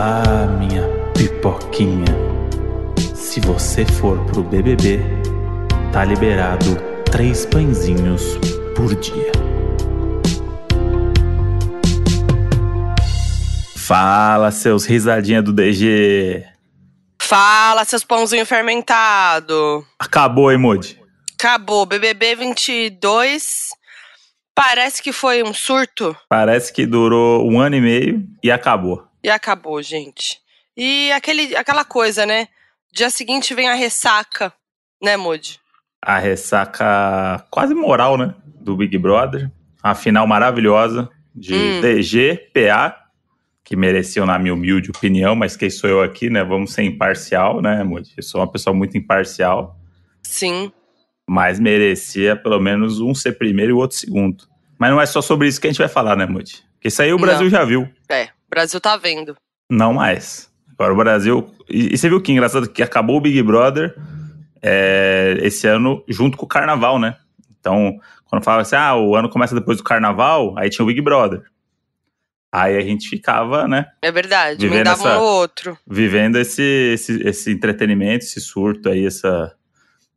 Ah, minha pipoquinha. Se você for pro BBB, tá liberado três pãezinhos por dia. Fala, seus risadinha do DG. Fala, seus pãozinho fermentado. Acabou, Emoji. Acabou. BBB 22. Parece que foi um surto Parece que durou um ano e meio e acabou. E acabou, gente. E aquele, aquela coisa, né? Dia seguinte vem a ressaca, né, Moody? A ressaca quase moral, né? Do Big Brother. A final maravilhosa de Hum. DG, PA, que mereciam, na minha humilde opinião, mas quem sou eu aqui, né? Vamos ser imparcial, né, Moody? Eu sou uma pessoa muito imparcial. Sim. mas merecia pelo menos um ser primeiro e o outro segundo. Mas não é só sobre isso que a gente vai falar, né, Muti? Porque isso aí o Brasil Não. já viu. É, o Brasil tá vendo. Não mais. Agora o Brasil. E, e você viu que engraçado que acabou o Big Brother é, esse ano junto com o carnaval, né? Então, quando falava assim, ah, o ano começa depois do carnaval, aí tinha o Big Brother. Aí a gente ficava, né, É verdade. Vivendo Emendava um essa- no outro. vivendo esse, esse, esse entretenimento, esse surto aí, essa,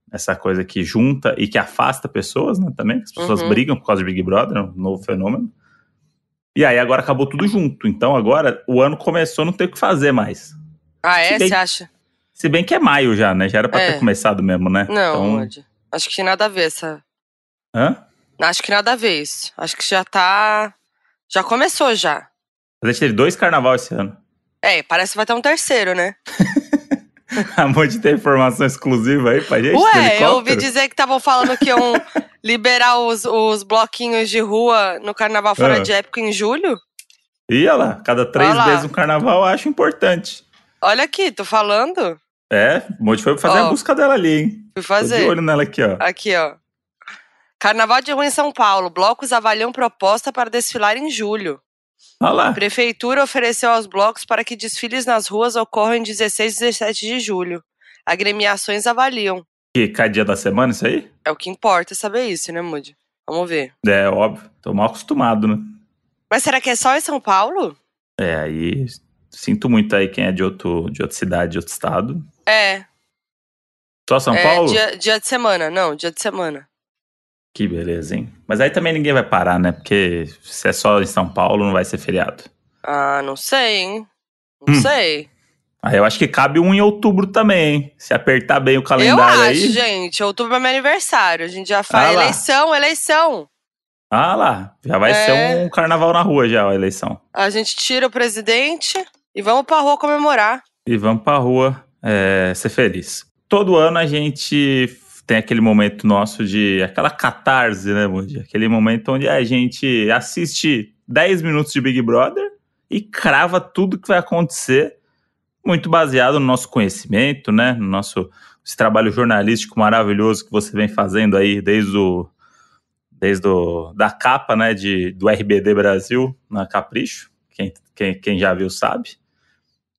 essa coisa que junta e que afasta pessoas, né, também. As pessoas Uhum. brigam por causa do Big Brother, é um novo fenômeno. E aí agora acabou tudo junto. Então agora o ano começou, não tem o que fazer mais. Ah, é? Você acha? Se bem que é maio já, né? Já era pra É. ter começado mesmo, né? Não, Então. Acho que nada a ver essa. hã? Acho que nada a ver isso. Acho que já tá. Já começou já. A gente teve dois carnaval esse ano. É, parece que vai ter um terceiro, né? Amor de ter informação exclusiva aí pra gente. Ué, eu ouvi dizer que estavam falando que iam liberar os, os bloquinhos de rua no carnaval fora Ah. de época em julho. Ih, olha lá, cada três lá. vezes um carnaval eu acho importante. Olha aqui, tô falando. É, o Monte foi fazer Ó. a busca dela ali, hein? Fui Tô de fazer. olho nela aqui, ó. Aqui, ó. Carnaval de Rua em São Paulo. Blocos avaliam proposta para desfilar em julho. Olha lá. Prefeitura ofereceu aos blocos para que desfiles nas ruas ocorram em 16 e 17 de julho. Agremiações avaliam. Que cada dia da semana isso aí? É o que importa saber isso, né, Moody? Vamos ver. É, óbvio. Tô mal acostumado, né? Mas será que é só em São Paulo? É, aí sinto muito aí quem é de, outro, de outra cidade, de outro estado. É. Só São é Paulo? Dia, dia de semana. Não, dia de semana. Que beleza, hein? Mas aí também ninguém vai parar, né? Porque se é só em São Paulo, não vai ser feriado. Ah, não sei, hein? Não Hum. sei. Aí eu acho que cabe um em outubro também, hein? Se apertar bem o Eu calendário acho, aí. gente. Outubro é meu aniversário. A gente já faz Ah eleição, eleição. Ah lá, já vai É. ser um carnaval na rua já, a eleição. A gente tira o presidente e vamos pra rua comemorar. E vamos pra rua é, ser feliz. Todo ano a gente tem aquele momento nosso de aquela catarse, né, Moody? Aquele momento onde a gente assiste 10 minutos de Big Brother e crava tudo que vai acontecer, muito baseado no nosso conhecimento, né? No nosso esse trabalho jornalístico maravilhoso que você vem fazendo aí desde o desde o, da capa, né, de, do RBD Brasil na Capricho. Quem, quem, quem já viu sabe.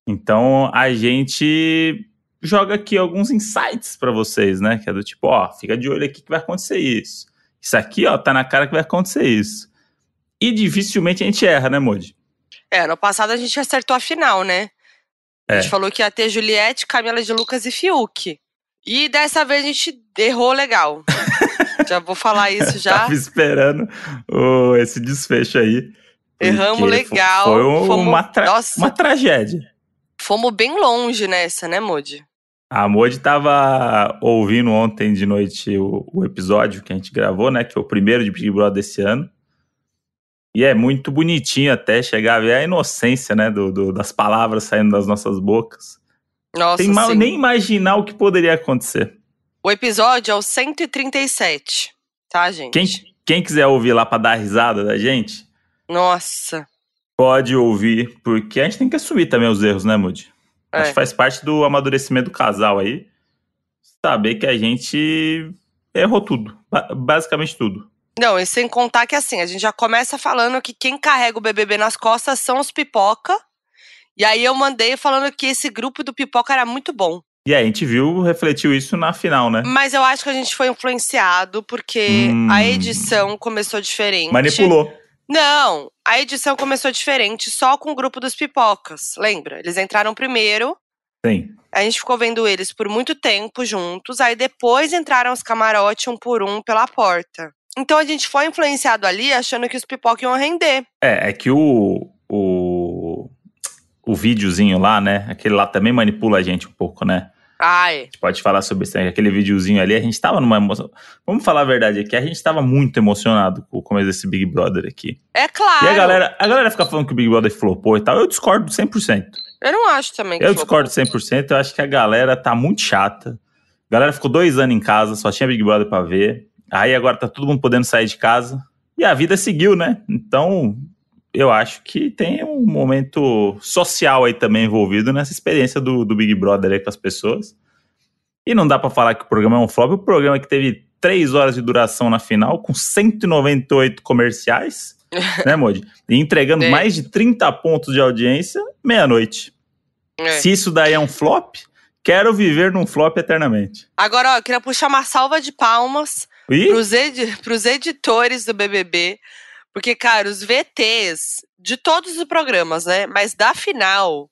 Então a gente joga aqui alguns insights para vocês, né? Que é do tipo, ó, fica de olho aqui que vai acontecer isso. Isso aqui, ó, tá na cara que vai acontecer isso. E dificilmente a gente erra, né, Moody? É, no passado a gente acertou a final, né? A É. gente falou que ia ter Juliette, Camila de Lucas e Fiuk. E dessa vez a gente errou legal. já vou falar isso já. Tava esperando o- esse desfecho aí. Erramos legal. Foi um- Fomos- uma, tra- Nossa. uma tragédia. Fomos bem longe nessa, né, Moody? A Moody tava ouvindo ontem de noite o, o episódio que a gente gravou, né? Que foi o primeiro de Big Brother desse ano. E é muito bonitinho até chegar a ver a inocência, né? do- do- das palavras saindo das nossas bocas. Nossa, Sem ma- sim. nem imaginar o que poderia acontecer. O episódio é o 137, tá, gente? Quem, quem quiser ouvir lá pra dar risada da gente, Nossa. pode ouvir, porque a gente tem que assumir também os erros, né, Moody? Acho É. que faz parte do amadurecimento do casal aí. Saber que a gente errou tudo. ba- basicamente tudo. Não, e sem contar que assim, a gente já começa falando que quem carrega o BBB nas costas são os pipoca. E aí eu mandei falando que esse grupo do pipoca era muito bom. E aí, a gente viu, refletiu isso na final, né? Mas eu acho que a gente foi influenciado porque Hum. a edição começou diferente. Manipulou. Não, a edição começou diferente, só com o grupo dos pipocas, lembra? Eles entraram primeiro. Sim. A gente ficou vendo eles por muito tempo juntos, aí depois entraram os camarotes um por um pela porta. Então a gente foi influenciado ali achando que os pipocas iam render. É, é que o, o, o videozinho lá, né? Aquele lá também manipula a gente um pouco, né? Ai. A gente pode falar sobre isso, né? aquele videozinho ali, a gente tava numa emoção. Vamos falar a verdade aqui, a gente tava muito emocionado com o começo desse Big Brother aqui. É claro. E a galera, a galera fica falando que o Big Brother flopou e tal. Eu discordo 100%. Eu não acho também que Eu flopou. discordo 100%. Eu acho que a galera tá muito chata. A galera ficou dois anos em casa, só tinha Big Brother pra ver. Aí agora tá todo mundo podendo sair de casa. E a vida seguiu, né? Então, eu acho que tem um momento social aí também envolvido nessa experiência do, do Big Brother aí com as pessoas. E não dá pra falar que o programa é um flop. O programa que teve três horas de duração na final, com 198 comerciais, né, Modi? E entregando É. mais de 30 pontos de audiência, meia-noite. É. Se isso daí é um flop, quero viver num flop eternamente. Agora, ó, eu queria puxar uma salva de palmas E pros, edi pros editores do BBB, porque, cara, os VTs de todos os programas, né? Mas da final,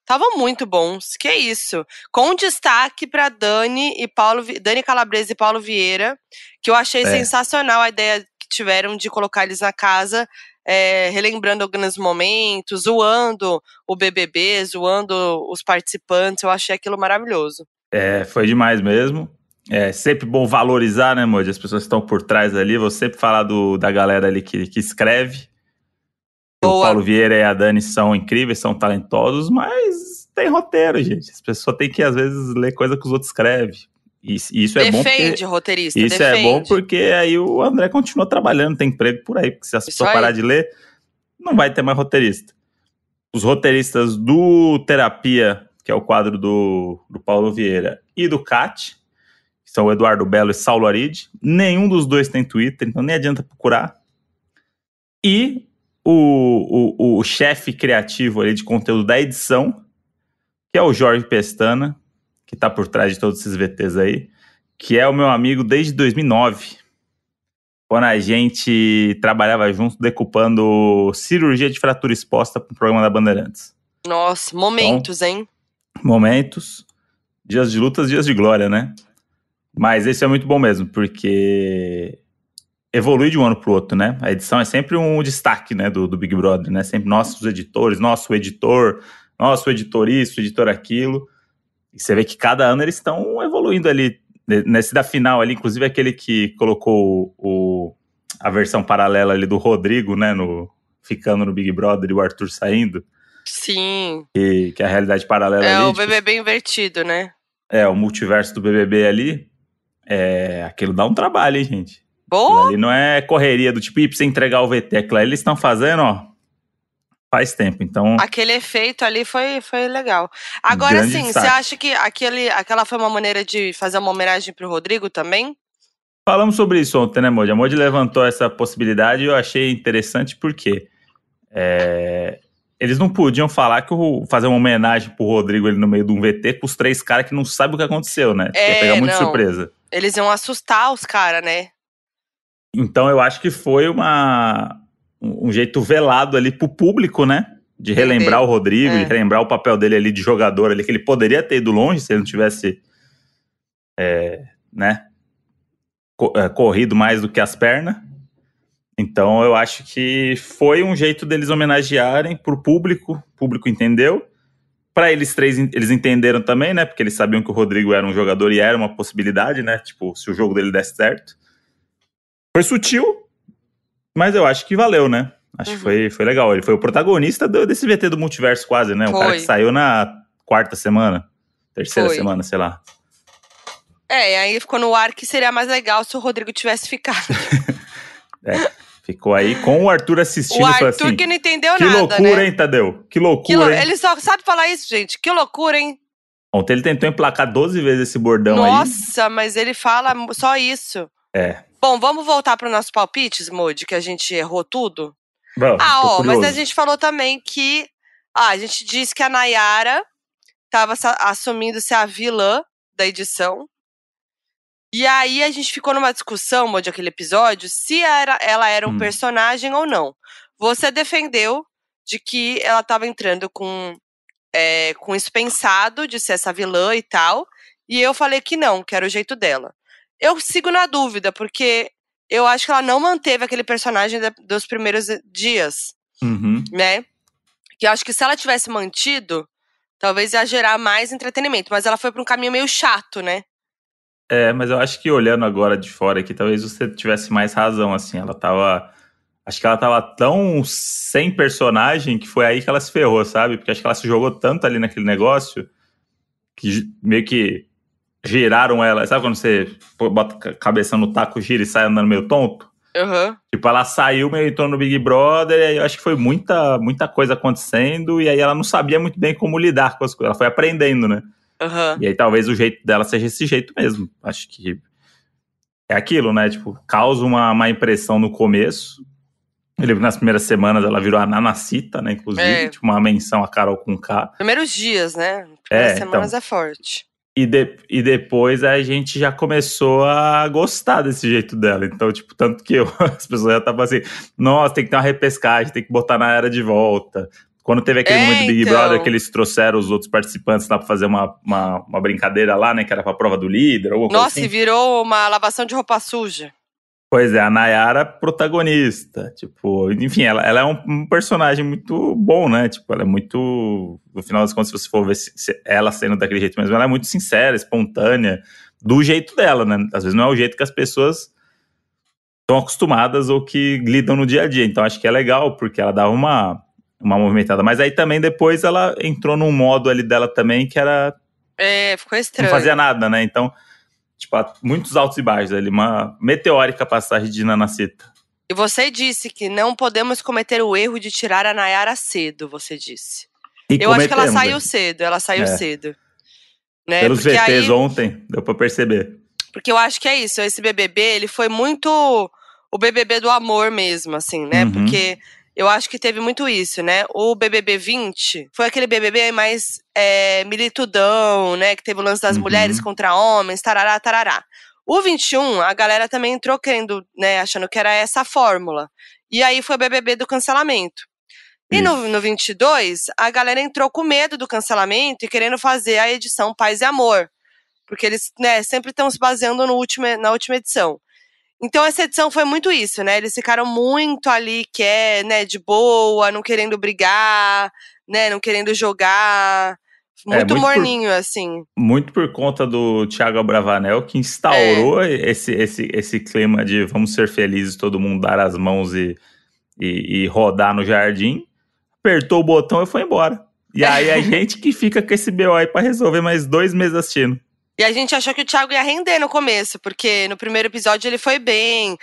estavam muito bons. Que isso? Com destaque pra Dani e Paulo, Dani Calabresa e Paulo Vieira, que eu achei É. sensacional a ideia que tiveram de colocar eles na casa. é, relembrando alguns momentos, zoando o BBB, zoando os participantes, eu achei aquilo maravilhoso. é, foi demais mesmo. É sempre bom valorizar, né, Modi? As pessoas que estão por trás ali. Vou sempre falar do, da galera ali que, que escreve. O Boa. Paulo Vieira e a Dani são incríveis, são talentosos, mas tem roteiro, gente. As pessoas têm que, às vezes, ler coisa que os outros escrevem. E e isso é bom porque defende, roteirista, Isso defende. é bom porque aí o André continua trabalhando, tem emprego por aí. Porque se as pessoas parar de ler, não vai ter mais roteirista. Os roteiristas do Terapia, que é o quadro do, do Paulo Vieira, e do CAT, são o Eduardo Belo e Saulo Aride, nenhum dos dois tem Twitter, então nem adianta procurar. E o, o, o chefe criativo ali de conteúdo da edição, que é o Jorge Pestana, que tá por trás de todos esses VTs aí, que é o meu amigo desde 2009, quando a gente trabalhava junto decupando cirurgia de fratura exposta para o programa da Bandeirantes. Nossa, momentos, hein? Momentos, dias de lutas, dias de glória, né? Mas esse é muito bom mesmo, porque evolui de um ano pro outro, né? A edição é sempre um destaque, né, do, do Big Brother, né? Sempre nossos editores, nosso editor, nosso editor isso, editor aquilo. E você vê que cada ano eles estão evoluindo ali. Nesse da final ali, inclusive aquele que colocou o, a versão paralela ali do Rodrigo, né, no, ficando no Big Brother e o Arthur saindo, Sim. que, que é a realidade paralela É ali. o tipo, BBB invertido, né? é, o multiverso do BBB ali, é, aquilo dá um trabalho, hein, gente? Boa! ali não é correria do tipo, ir pra você entregar o VT. Aquilo ali eles estão fazendo, ó, faz tempo. Então, Aquele efeito ali foi, foi legal. Agora, assim, você acha que aquele, aquela foi uma maneira de fazer uma homenagem pro Rodrigo também? falamos sobre isso ontem, né, Modi? A Modi levantou essa possibilidade e eu achei interessante porque é, eles não podiam falar que o, fazer uma homenagem pro Rodrigo ali no meio de um VT com os três caras que não sabem o que aconteceu, né? É, pegar muito não. surpresa. Eles iam assustar os caras, né? Então eu acho que foi uma, um jeito velado ali pro público, né? De relembrar Entendi. o Rodrigo, É. de relembrar o papel dele ali de jogador ali, que ele poderia ter ido longe se ele não tivesse, é, né? é, corrido mais do que as pernas. Então eu acho que foi um jeito deles homenagearem pro público, o público entendeu. Para eles três, eles entenderam também, né? Porque eles sabiam que o Rodrigo era um jogador e era uma possibilidade, né? Tipo, se o jogo dele desse certo. Foi sutil, mas eu acho que valeu, né? Acho Uhum. que foi, foi legal. Ele foi o protagonista do- desse VT do multiverso, quase, né? O cara que saiu na quarta semana, terceira Foi. semana, sei lá. É, e aí ficou no ar que seria mais legal se o Rodrigo tivesse ficado. Ficou aí com o Arthur assistindo o Arthur assim: que não entendeu Que nada, loucura, né? hein, Tadeu? Que Que loucura, lou- hein? Ele só sabe falar isso, gente. Que loucura, hein? Ontem ele tentou emplacar 12 vezes esse bordão aí. Nossa, mas ele fala só isso. É. Bom, vamos voltar para nossos palpites, Moody, que a gente errou tudo? Bom, Ah, ó, mas a gente falou também que. Ah, a gente disse que a Nayara tava sa- assumindo ser a vilã da edição. E aí a gente ficou numa discussão, de aquele episódio, se era, ela era um Hum. personagem ou não. Você defendeu de que ela tava entrando com, é, com isso pensado de ser essa vilã e tal. E eu falei que não, que era o jeito dela. Eu sigo na dúvida, porque eu acho que ela não manteve aquele personagem da- dos primeiros dias, Uhum. né? Que eu acho que se ela tivesse mantido, talvez ia gerar mais entretenimento. Mas ela foi pra um caminho meio chato, né? É, mas eu acho que olhando agora de fora aqui, talvez você tivesse mais razão, assim. Ela tava. Acho que ela tava tão sem personagem que foi aí que ela se ferrou, sabe? Porque acho que ela se jogou tanto ali naquele negócio que meio que giraram ela. Sabe quando você bota a cabeça no taco, gira e sai andando meio tonto? Aham. Tipo, ela saiu meio entrou no Big Brother, e aí eu acho que foi muita, muita coisa acontecendo, e aí ela não sabia muito bem como lidar com as coisas. Ela foi aprendendo, né? Aham. E aí talvez o jeito dela seja esse jeito mesmo. Acho que é aquilo, né? Tipo, causa uma, uma impressão no começo. Ele, nas primeiras semanas ela virou a Nanacita, né? Inclusive, É. tipo, uma menção a Carol com K. Primeiros dias, né? Primeiras É, semanas é forte. E, de- e depois a gente já começou a gostar desse jeito dela. Então, tipo, tanto que eu- as pessoas já estavam assim, nossa, tem que ter uma repescagem, tem que botar na era de volta. Quando teve aquele É, momento do Big então. Brother que eles trouxeram os outros participantes lá pra fazer uma, uma, uma brincadeira lá, né? Que era pra prova do líder, Nossa, assim. e virou uma lavação de roupa suja. Pois é, a Nayara protagonista. Tipo, enfim, ela, ela é um, um personagem muito bom, né? Tipo, ela é muito. No final das contas, se você for ver se- se ela sendo daquele jeito mesmo, ela é muito sincera, espontânea, do jeito dela, né? Às vezes não é o jeito que as pessoas estão acostumadas ou que lidam no dia a dia. Então acho que é legal, porque ela dava uma, uma movimentada. Mas aí também depois ela entrou num modo ali dela também que era É, ficou não estranho. fazia nada, né? Então, tipo, muitos altos e baixos ali, uma meteórica passagem de Nanacita. E você disse que não podemos cometer o erro de tirar a Nayara cedo, você disse. E Eu acho que ela saiu né? cedo, ela saiu É. cedo. Né? Pelos porque VTs aí, ontem, deu pra perceber. Porque eu acho que é isso, esse BBB, ele foi muito o BBB do amor mesmo, assim, né? Uhum. Porque eu acho que teve muito isso, né? O BBB 20 foi aquele BBB mais é, militudão, né? Que teve o lance das Uhum. mulheres contra homens, tarará, tarará. O 21, a galera também entrou querendo, né? Achando que era essa a fórmula. E aí foi o BBB do cancelamento. E no, no 22, a galera entrou com medo do cancelamento e querendo fazer a edição Paz e Amor. Porque eles né, sempre estão se baseando no último, na última edição. Então, essa edição foi muito isso, né? Eles ficaram muito ali, que é, né, de boa, não querendo brigar, né, não querendo jogar. Muito, muito por- morninho, assim. Muito por conta do Thiago Abravanel, que instaurou É. esse, esse, esse clima de vamos ser felizes, todo mundo dar as mãos e, e, e rodar no jardim. Apertou o botão e foi embora. E aí a gente que fica com esse BO aí pra resolver mais dois meses assistindo. E a gente achou que o Thiago ia render no começo, porque no primeiro episódio ele foi bem,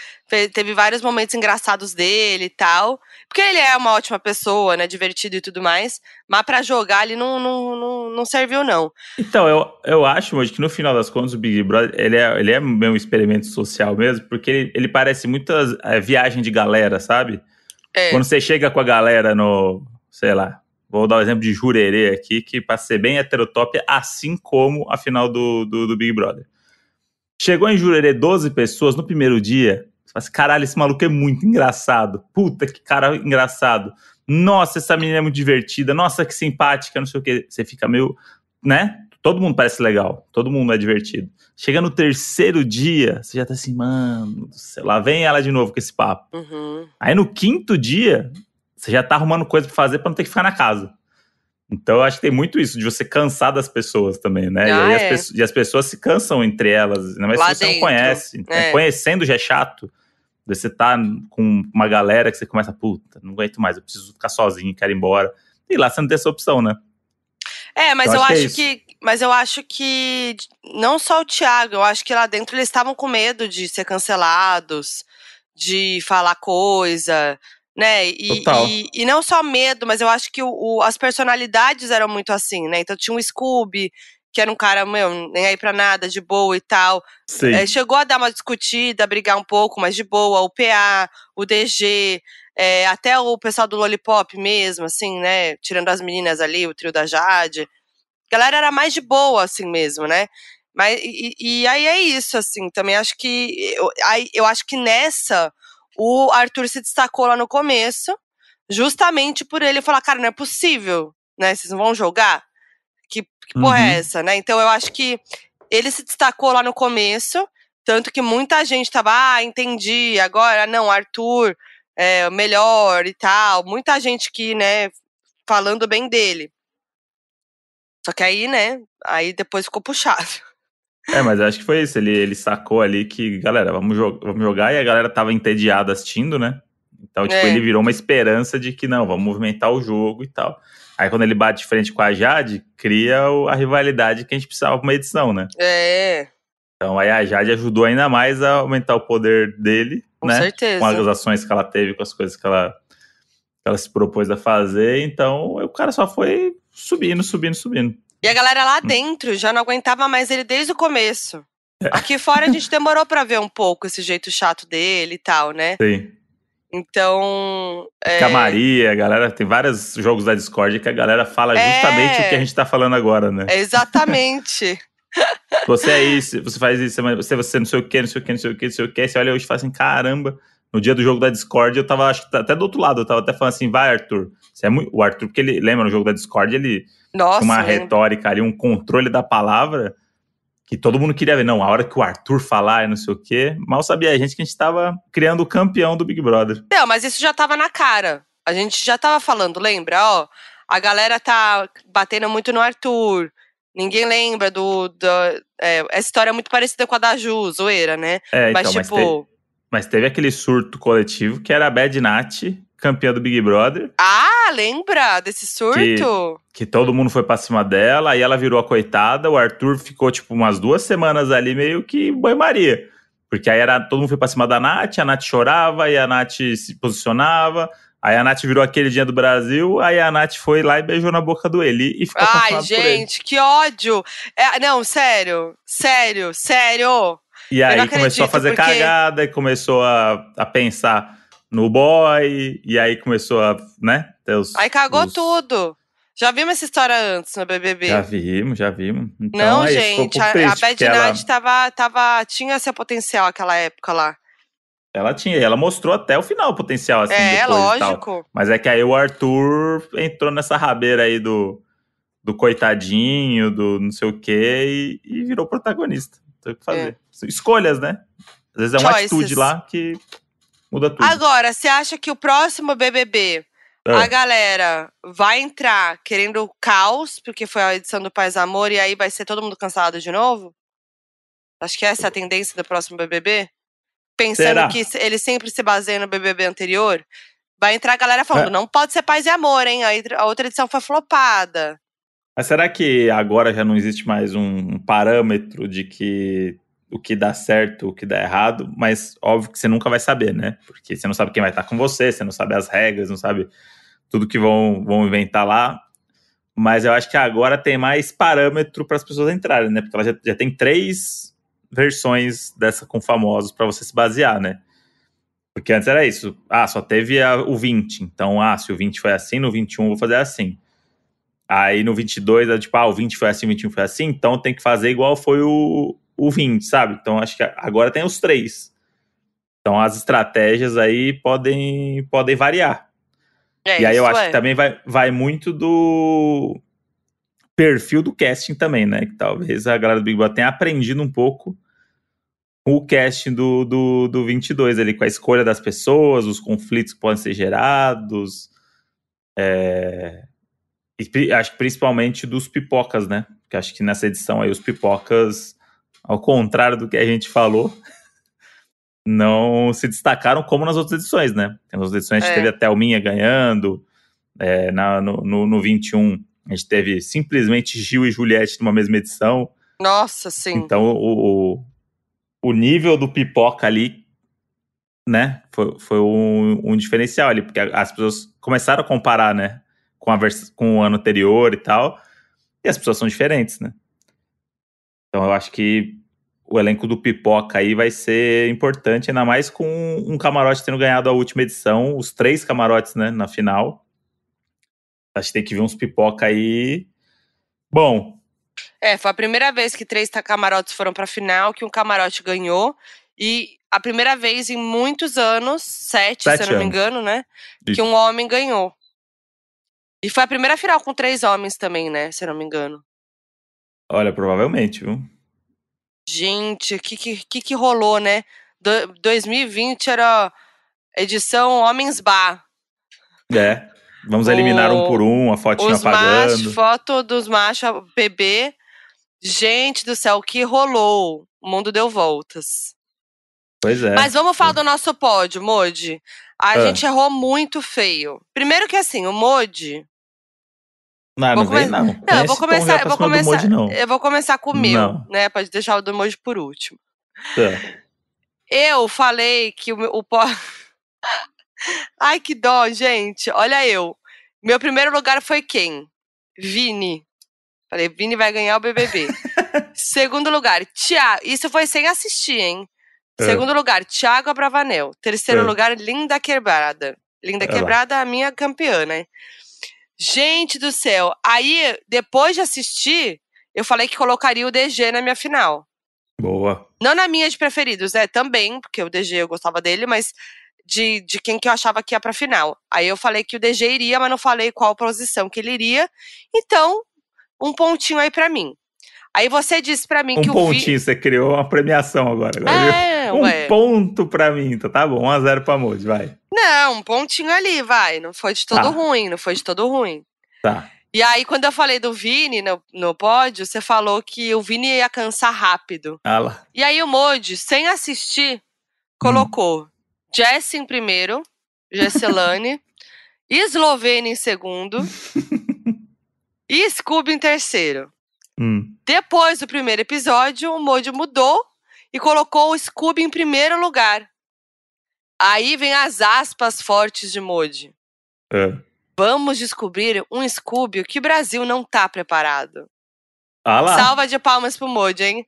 teve vários momentos engraçados dele e tal. Porque ele é uma ótima pessoa, né? Divertido e tudo mais. Mas pra jogar ele não, não, não, não serviu, não. Então, eu, eu acho hoje que no final das contas o Big Brother, ele é, ele é meu experimento social mesmo, porque ele, ele parece muitas é, viagem de galera, sabe? É. Quando você chega com a galera no, sei lá, vou dar o exemplo de Jurerê aqui, que pra ser bem heterotop, assim como a final do, do, do Big Brother. Chegou em Jurerê 12 pessoas no primeiro dia, você fala assim, caralho, esse maluco é muito engraçado. Puta, que cara engraçado. Nossa, essa menina é muito divertida. Nossa, que simpática, não sei o que. Você fica meio, né? Todo mundo parece legal, todo mundo é divertido. Chega no terceiro dia, você já tá assim, mano, céu, lá vem ela de novo com esse papo. Uhum. Aí no quinto dia, você já tá arrumando coisa pra fazer pra não ter que ficar na casa. Então eu acho que tem muito isso, de você cansar das pessoas também, né? e, Ah, as é. pesso- e as pessoas se cansam entre elas, mais Lá se você não dentro, conhece. né? é. Conhecendo já é chato. Você tá com uma galera que você começa, puta, não aguento mais, eu preciso ficar sozinho, quero ir embora. E lá você não tem essa opção, né? É, mas Eu eu, acho que é que. Mas eu acho que não só o Thiago, eu acho que lá dentro eles estavam com medo de ser cancelados, de falar coisa, né? E, e, e não só medo, mas eu acho que o, o- as personalidades eram muito assim, né? Então tinha o Scooby, que era um cara, meu, nem aí pra nada, de boa e tal. É, chegou a dar uma discutida, brigar um pouco, mas de boa. O PA, o DG, é, até o pessoal do Lollipop mesmo, assim, né? Tirando as meninas ali, o trio da Jade. A galera era mais de boa, assim mesmo, né? Mas, e, e aí é isso, assim, também acho que. Eu, aí, eu acho que nessa, o Arthur se destacou lá no começo, justamente por ele falar, cara, não é possível, né? Vocês não vão jogar? Que, que porra é uhum. é essa, né? Então eu acho que ele se destacou lá no começo, tanto que muita gente tava, ah, entendi, agora não, Arthur é melhor e tal. Muita gente que, né, falando bem dele. Só que aí, né, aí depois ficou puxado. É, mas eu acho que foi isso. Ele, ele sacou ali que, galera, vamos, jo vamos jogar. E a galera tava entediada assistindo, né? Então, tipo, é. ele virou uma esperança de que, não, vamos movimentar o jogo e tal. Aí, quando ele bate de frente com a Jade, cria a rivalidade que a gente precisava pra uma edição, né? É. Então, aí a Jade ajudou ainda mais a aumentar o poder dele, com né? certeza. Com as ações que ela teve, com as coisas que ela, que ela se propôs a fazer. Então, o cara só foi subindo, subindo, subindo. E a galera lá dentro já não aguentava mais ele desde o começo. É. Aqui fora a gente demorou para ver um pouco esse jeito chato dele e tal, né? Sim. Então. É... A Maria, a galera, tem vários jogos da Discord que a galera fala é... justamente o que a gente tá falando agora, né? exatamente. você é isso, você faz isso, você, você não sei o que, não sei o que, não sei o que, não sei o que. Você olha hoje e fala assim: caramba, no dia do jogo da Discord eu tava, acho que até do outro lado, eu tava até falando assim: vai, Arthur. Você é muito... O Arthur, porque ele lembra no jogo da Discord, ele nossa, uma retórica ali, um controle da palavra que todo mundo queria ver. Não, a hora que o Arthur falar e não sei o quê, mal sabia a gente que a gente estava criando o campeão do Big Brother. Não, mas isso já estava na cara. A gente já estava falando, lembra? Ó, a galera tá batendo muito no Arthur. Ninguém lembra do. do é, essa história é muito parecida com a da Ju, zoeira, né? É, mas, então, tipo. Mas teve, mas teve aquele surto coletivo que era a Bad Nat campeã do Big Brother. Ah, lembra desse surto? Que, que todo mundo foi pra cima dela, aí ela virou a coitada, o Arthur ficou, tipo, umas duas semanas ali meio que banho-maria. Porque aí era, todo mundo foi pra cima da Nath, a Nath chorava, e a Nath se posicionava, aí a Nath virou aquele dia do Brasil, aí a Nath foi lá e beijou na boca do Eli e ficou Ai, gente, que ódio! É, não, sério, sério, sério. E aí começou a fazer porque... cagada e começou a, a pensar no boy, e aí começou a, né? Os, aí cagou os... tudo. Já vimos essa história antes no BBB? Já vimos, já vimos. Então, não, é gente, a, a Bad ela... Night tava, tava, tinha seu potencial aquela época lá. Ela tinha, ela mostrou até o final o potencial, assim, É, lógico. Mas é que aí o Arthur entrou nessa rabeira aí do, do coitadinho, do não sei o quê, e, e virou protagonista. Tem o que fazer. É. Escolhas, né? Às vezes é uma Choices. atitude lá que Muda tudo. Agora, você acha que o próximo BBB, é. a galera vai entrar querendo caos, porque foi a edição do Paz Amor, e aí vai ser todo mundo cansado de novo? Acho que essa é a tendência do próximo BBB? Pensando Será? que ele sempre se baseia no BBB anterior? Vai entrar a galera falando, é. não pode ser paz e amor, hein? A outra edição foi flopada. Mas será que agora já não existe mais um parâmetro de que o que dá certo, o que dá errado, mas óbvio que você nunca vai saber, né? Porque você não sabe quem vai estar com você, você não sabe as regras, não sabe tudo que vão, vão inventar lá. Mas eu acho que agora tem mais parâmetro para as pessoas entrarem, né? Porque ela já, já tem três versões dessa com famosos para você se basear, né? Porque antes era isso. Ah, só teve a, o 20. Então, ah, se o 20 foi assim, no 21 eu vou fazer assim. Aí no 22 é tipo, ah, o 20 foi assim, o 21 foi assim, então tem que fazer igual foi o, o 20, sabe? Então acho que agora tem os três. Então as estratégias aí podem, podem variar. É, e aí eu acho é. que também vai, vai muito do perfil do casting também, né? Que talvez a galera do Big Brother tenha aprendido um pouco o casting do, do, do 22 ali, com a escolha das pessoas, os conflitos que podem ser gerados. É... E, acho que principalmente dos pipocas, né? Porque acho que nessa edição aí os pipocas ao contrário do que a gente falou, não se destacaram como nas outras edições, né? Nas outras edições a gente é. teve a Thelminha ganhando, é, na, no, no, no 21 a gente teve simplesmente Gil e Juliette numa mesma edição. Nossa, sim. Então o, o nível do pipoca ali, né, foi, foi um, um diferencial ali, porque as pessoas começaram a comparar, né, com, a vers com o ano anterior e tal, e as pessoas são diferentes, né? Então eu acho que o elenco do Pipoca aí vai ser importante, ainda mais com um camarote tendo ganhado a última edição, os três camarotes, né, na final. Acho que tem que ver uns Pipoca aí. Bom. É, foi a primeira vez que três camarotes foram pra final, que um camarote ganhou. E a primeira vez em muitos anos, sete, Sete se eu não me anos. engano, né? Isso. Que um homem ganhou. E foi a primeira final com três homens também, né? Se eu não me engano. Olha, provavelmente, viu? Gente, o que, que, que, rolou, né? Do, 2020 era edição Homens Bar. É. Vamos eliminar um O- por um, a fotinha Os machos, apagando. foto dos machos bebê. Gente do céu, o que rolou? O mundo deu voltas. Pois é. Mas vamos falar do nosso pódio, Modi. A Ah. gente errou muito feio. Primeiro que assim, o Modi. Não, vou não vem come- não. Não, Tem eu vou começar, eu vou começar. Moji, não. Eu vou começar com o meu, Não. né? Pode deixar o do Modi por último. Tá. Eu falei que o, o. Ai, que dó, gente. Olha eu. Meu primeiro lugar foi quem? Vini. Falei, Vini vai ganhar o BBB. Segundo lugar, Tiago. Isso foi sem assistir, hein? É. Segundo lugar, Tiago Abravanel. Terceiro É. lugar, Linda Quebrada. Linda. Quebrada, a minha campeã, né? Gente do céu. Aí, depois de assistir, eu falei que colocaria o DG na minha final. Boa. Não na minha de preferidos, né? Também, porque o DG eu gostava dele, mas de, de quem que eu achava que ia pra final. Aí eu falei que o DG iria, mas não falei qual posição que ele iria. Então, um pontinho aí pra mim. Aí você disse pra mim Um que o Vi... pontinho, você criou uma premiação agora. agora É, um ué. ponto pra mim, então tá bom. 1x0 pra Moji, vai. Não, um pontinho ali, vai. Não foi de todo Tá. ruim, não foi de todo ruim. Tá. E aí, quando eu falei do Vini no, no pódio, você falou que o Vini ia cansar rápido. Ah lá. E aí o Modi, sem assistir, colocou Jess em primeiro, Jesselane, Eslovênia em segundo e Scooby em terceiro. Hum. Depois do primeiro episódio, o Modi mudou e colocou o Scooby em primeiro lugar. Aí vem as aspas fortes de Modi. É. Vamos descobrir um Scooby que o Brasil não tá preparado. Ah lá. Salva de palmas pro Modi, hein?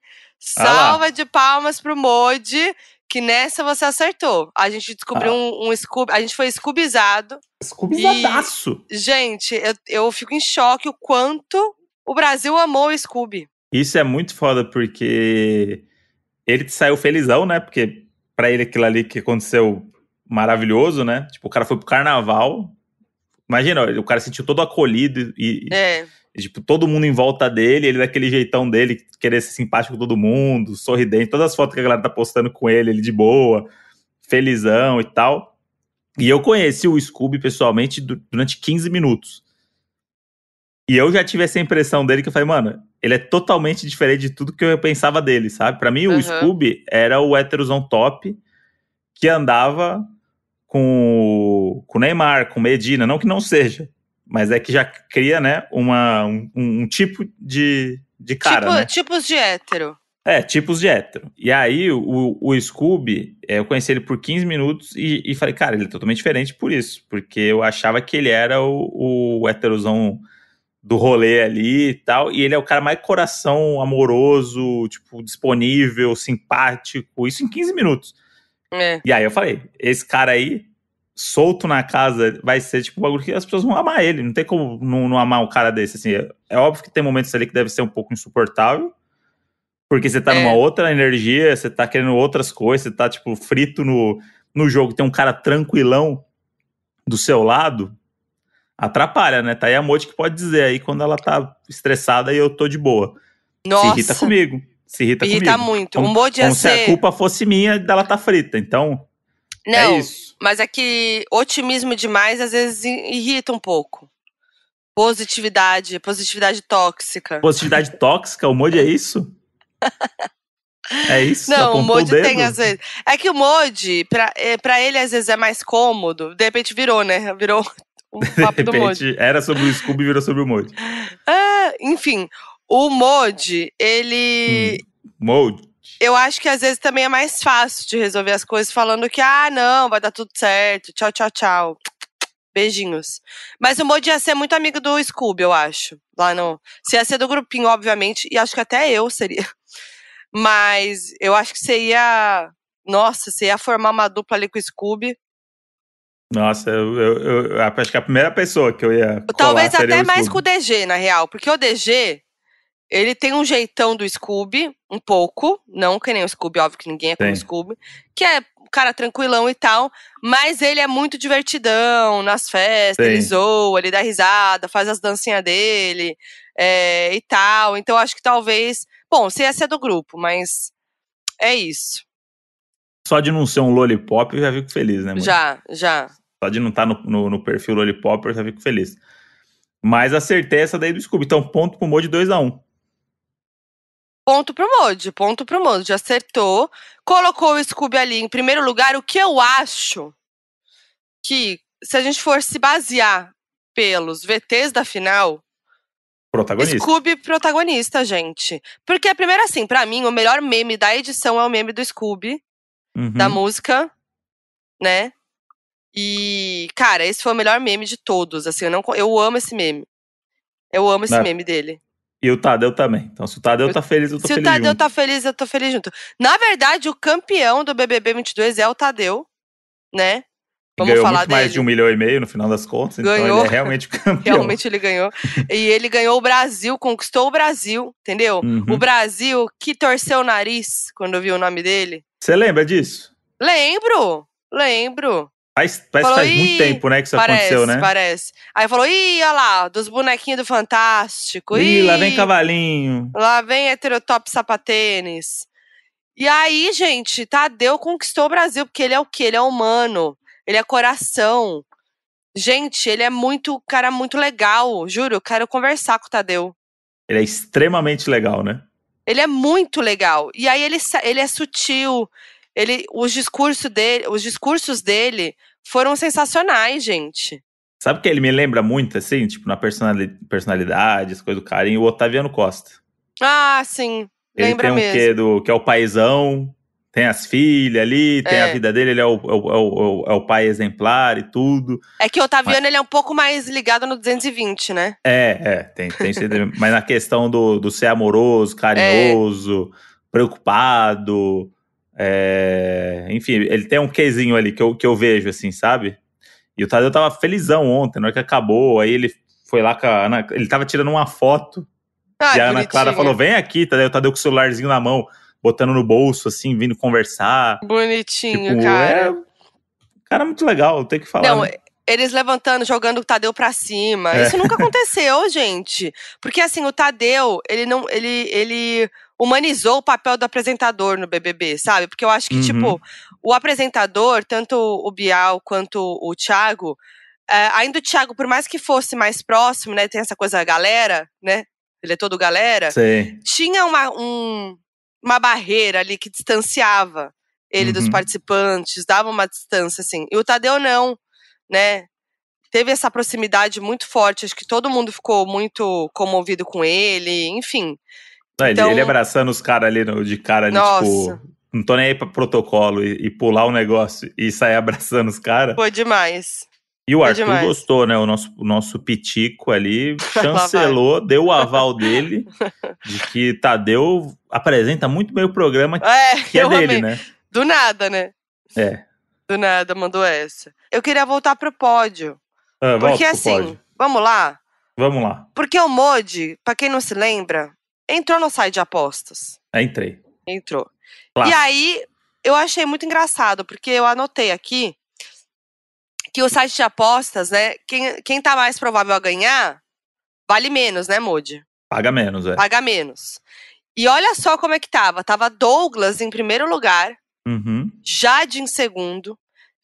Ah. Salva de palmas pro Modi, que nessa você acertou. A gente descobriu Ah. um, um Scooby, a gente foi Scoobizado. Scoobyzadaço. Gente, eu, eu fico em choque o quanto o Brasil amou o Scooby. Isso é muito foda, porque ele saiu felizão, né? Porque pra ele aquilo ali que aconteceu maravilhoso, né? Tipo, o cara foi pro carnaval. Imagina, o cara se sentiu todo acolhido e, É, e, tipo, todo mundo em volta dele, ele daquele jeitão dele, querer ser simpático com todo mundo, sorridente, todas as fotos que a galera tá postando com ele, ele de boa, felizão e tal. E eu conheci o Scooby pessoalmente du- durante 15 minutos. E eu já tive essa impressão dele que eu falei, mano, ele é totalmente diferente de tudo que eu pensava dele, sabe? Pra mim, Aham. o Scooby era o héterozão top que andava com, o- com o Neymar, com Medina, não que não seja, mas é que já cria, né, uma, um, um tipo de, de cara, tipo, né? tipos de hétero. É, tipos de hétero. E aí, o, o Scooby, é, eu conheci ele por 15 minutos e, e falei, cara, ele é totalmente diferente por isso. Porque eu achava que ele era o, o héterozão do rolê ali e tal. E ele é o cara mais coração amoroso, tipo, disponível, simpático. Isso em 15 minutos. É. E aí eu falei, esse cara aí, solto na casa, vai ser tipo um bagulho que as pessoas vão amar ele. Não tem como não, não amar um cara desse, assim. É, é óbvio que tem momentos ali que deve ser um pouco insuportável. Porque você tá É. numa outra energia, você tá querendo outras coisas, você tá, tipo, frito no, no jogo. Tem um cara tranquilão do seu lado, atrapalha, né? Tá aí a Mote que pode dizer aí quando ela tá estressada e eu tô de boa. Nossa, Se irrita comigo. Se irrita, irrita comigo. muito. Como, o Modi ia como se a ser... culpa fosse minha dela tá frita. Então, Não, é isso. mas é que otimismo demais às vezes irrita um pouco. Positividade, positividade tóxica. Positividade tóxica, o Modi é isso? É isso? Não, o Modi dedo? tem às vezes. É que o Modi, pra, é, pra ele às vezes é mais cômodo. De repente virou, né? Virou um papo do era sobre o Scooby e virou sobre o Modi. Ah, enfim, o Modi, ele. Modi. Eu acho que às vezes também é mais fácil de resolver as coisas falando que, ah, não, vai dar tudo certo. Tchau, tchau, tchau. Beijinhos. Mas o Modi ia ser muito amigo do Scooby, eu acho. Lá no. Se ia ser do grupinho, obviamente, e acho que até eu seria. Mas eu acho que você ia. Nossa, você ia formar uma dupla ali com o Scooby. Nossa, eu, eu- eu- acho que a primeira pessoa que eu ia. Talvez até mais com o DG, na real. Porque o DG, ele tem um jeitão do Scooby, um pouco, não que nem o Scooby, óbvio que ninguém é como o. Scooby, que é um cara tranquilão e tal, mas ele é muito divertidão nas festas, Tem. ele zoa, ele dá risada, faz as dancinhas dele é, e tal. Então acho que talvez. Bom, você ia ser do grupo, mas é isso. Só de não ser um lollipop, eu já fico feliz, né, mano? Já, já. Só de não estar no, no, no perfil lollipop, eu já fico feliz. Mas acertei essa daí do Scooby. Então, ponto pro Mo de 2x1. Ponto pro Modi, ponto pro Modi. Acertou. Colocou o Scooby ali em primeiro lugar. O que eu acho que, se a gente for se basear pelos VTs da final, Protagonista. Scooby protagonista, gente. Porque, primeiro assim, pra mim, o melhor meme da edição é o meme do Scooby, Uhum. da música, né? E, cara, esse foi o melhor meme de todos, assim, eu, não, eu amo esse meme. Eu amo esse Né? meme dele. E o Tadeu também. Então, se o Tadeu Eu- tá feliz, eu tô Se o feliz Tadeu junto. tá feliz, eu tô feliz junto. Na verdade, o campeão do BBB 22 é o Tadeu, né? Vamos Ganhou falar muito mais dele. de um milhão e meio no final das contas. Então, Ganhou. ele é realmente o campeão. Realmente ele ganhou. e ele ganhou o Brasil, conquistou o Brasil, entendeu? Uhum. O Brasil que torceu o nariz quando viu o nome dele. Você lembra disso? Lembro, lembro. Faz, faz, Falou, faz "Ih, muito tempo, né, que isso parece, aconteceu, né? parece. Aí falou: ih, olha lá, dos bonequinhos do Fantástico. Ih, lá vem ih, cavalinho. Lá vem heterotop sapatênis. E aí, gente, Tadeu conquistou o Brasil, porque ele é o quê? Ele é humano, ele é coração. Gente, ele é muito, cara, muito legal, juro, eu quero conversar com o Tadeu. Ele é extremamente legal, né? Ele é muito legal. E aí ele, ele é sutil. Ele, os discursos dele, os discursos dele foram sensacionais, gente. Sabe que ele me lembra muito, assim, tipo, na personali- personalidade, as coisas do carinho, o Otaviano Costa. Ah, sim. Ele Lembra tem um mesmo. quê do, que é o paizão, tem as filhas ali, tem É. a vida dele, ele é o, é, o, é o- é o pai exemplar e tudo. É que o Otaviano ele é um pouco mais ligado no 220, né? É, é, tem, tem mas na questão do, do ser amoroso, carinhoso, preocupado, é, enfim, ele tem um quezinho ali que eu, que eu vejo, assim, sabe? E o Tadeu tava felizão ontem, na hora que acabou, aí ele foi lá com a Ana, ele tava tirando uma foto, Ai, e a Ana Clara falou, vem aqui, Tadeu, o Tadeu com o celularzinho na mão, botando no bolso, assim, vindo conversar. Bonitinho, Tipo, cara. é. Cara, muito legal, tem que falar. Não, né? eles levantando, jogando o Tadeu pra cima. É. Isso nunca aconteceu, gente. Porque assim, o Tadeu, ele não. Ele, ele humanizou o papel do apresentador no BBB, sabe? Porque eu acho que, Uhum. tipo, o apresentador, tanto o Bial quanto o Thiago, é, ainda o Thiago, por mais que fosse mais próximo, né? Tem essa coisa da galera, né? Ele é todo galera. Sei. tinha uma, um- uma barreira ali que distanciava ele dos Uhum. participantes, dava uma distância, assim. E o Tadeu não, né? Teve essa proximidade muito forte, acho que todo mundo ficou muito comovido com ele, enfim. Não, ele- Então- ele, abraçando os caras ali no- de cara ali, Nossa. tipo, não tô nem aí pra protocolo e, e pular o negócio e sair abraçando os caras. Foi demais. E o foi Arthur demais. gostou, né? O nosso, o nosso pitico ali chancelou, deu o aval dele de que Tadeu apresenta muito bem o programa É, que é dele, amei. né? Do nada, né? É. Do nada, mandou essa. Eu queria voltar pro pódio. Ah, Porque assim, pódio. vamos lá? Vamos lá. Porque o Modi, pra quem não se lembra, entrou no site de apostas. Aí entrei. Entrou. Claro. E aí, eu achei muito engraçado, porque eu anotei aqui que o site de apostas, né? Quem, quem tá mais provável a ganhar, vale menos, né, Modi? Paga menos, é. Paga menos. E olha só como é que tava. Tava Douglas em primeiro lugar, Uhum. Jade em segundo,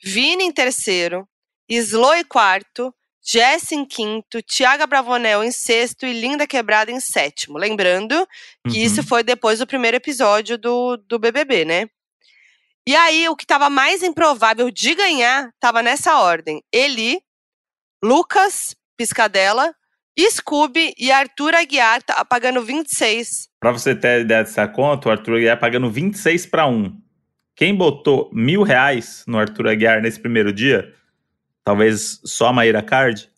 Vini em terceiro, Slo em quarto, Jess em quinto, Tiaga Bravanel em sexto e Linda Quebrada em sétimo. Lembrando que uhum. isso foi depois do primeiro episódio do, do BBB, né? E aí, o que tava mais improvável de ganhar tava nessa ordem: Eli, Lucas Piscadela, Scooby e Arthur Aguiar tá pagando 26. Pra você ter ideia dessa conta, o Arthur Aguiar pagando 26 para 1. Quem botou mil reais no Arthur Aguiar nesse primeiro dia, talvez só a Maíra Card,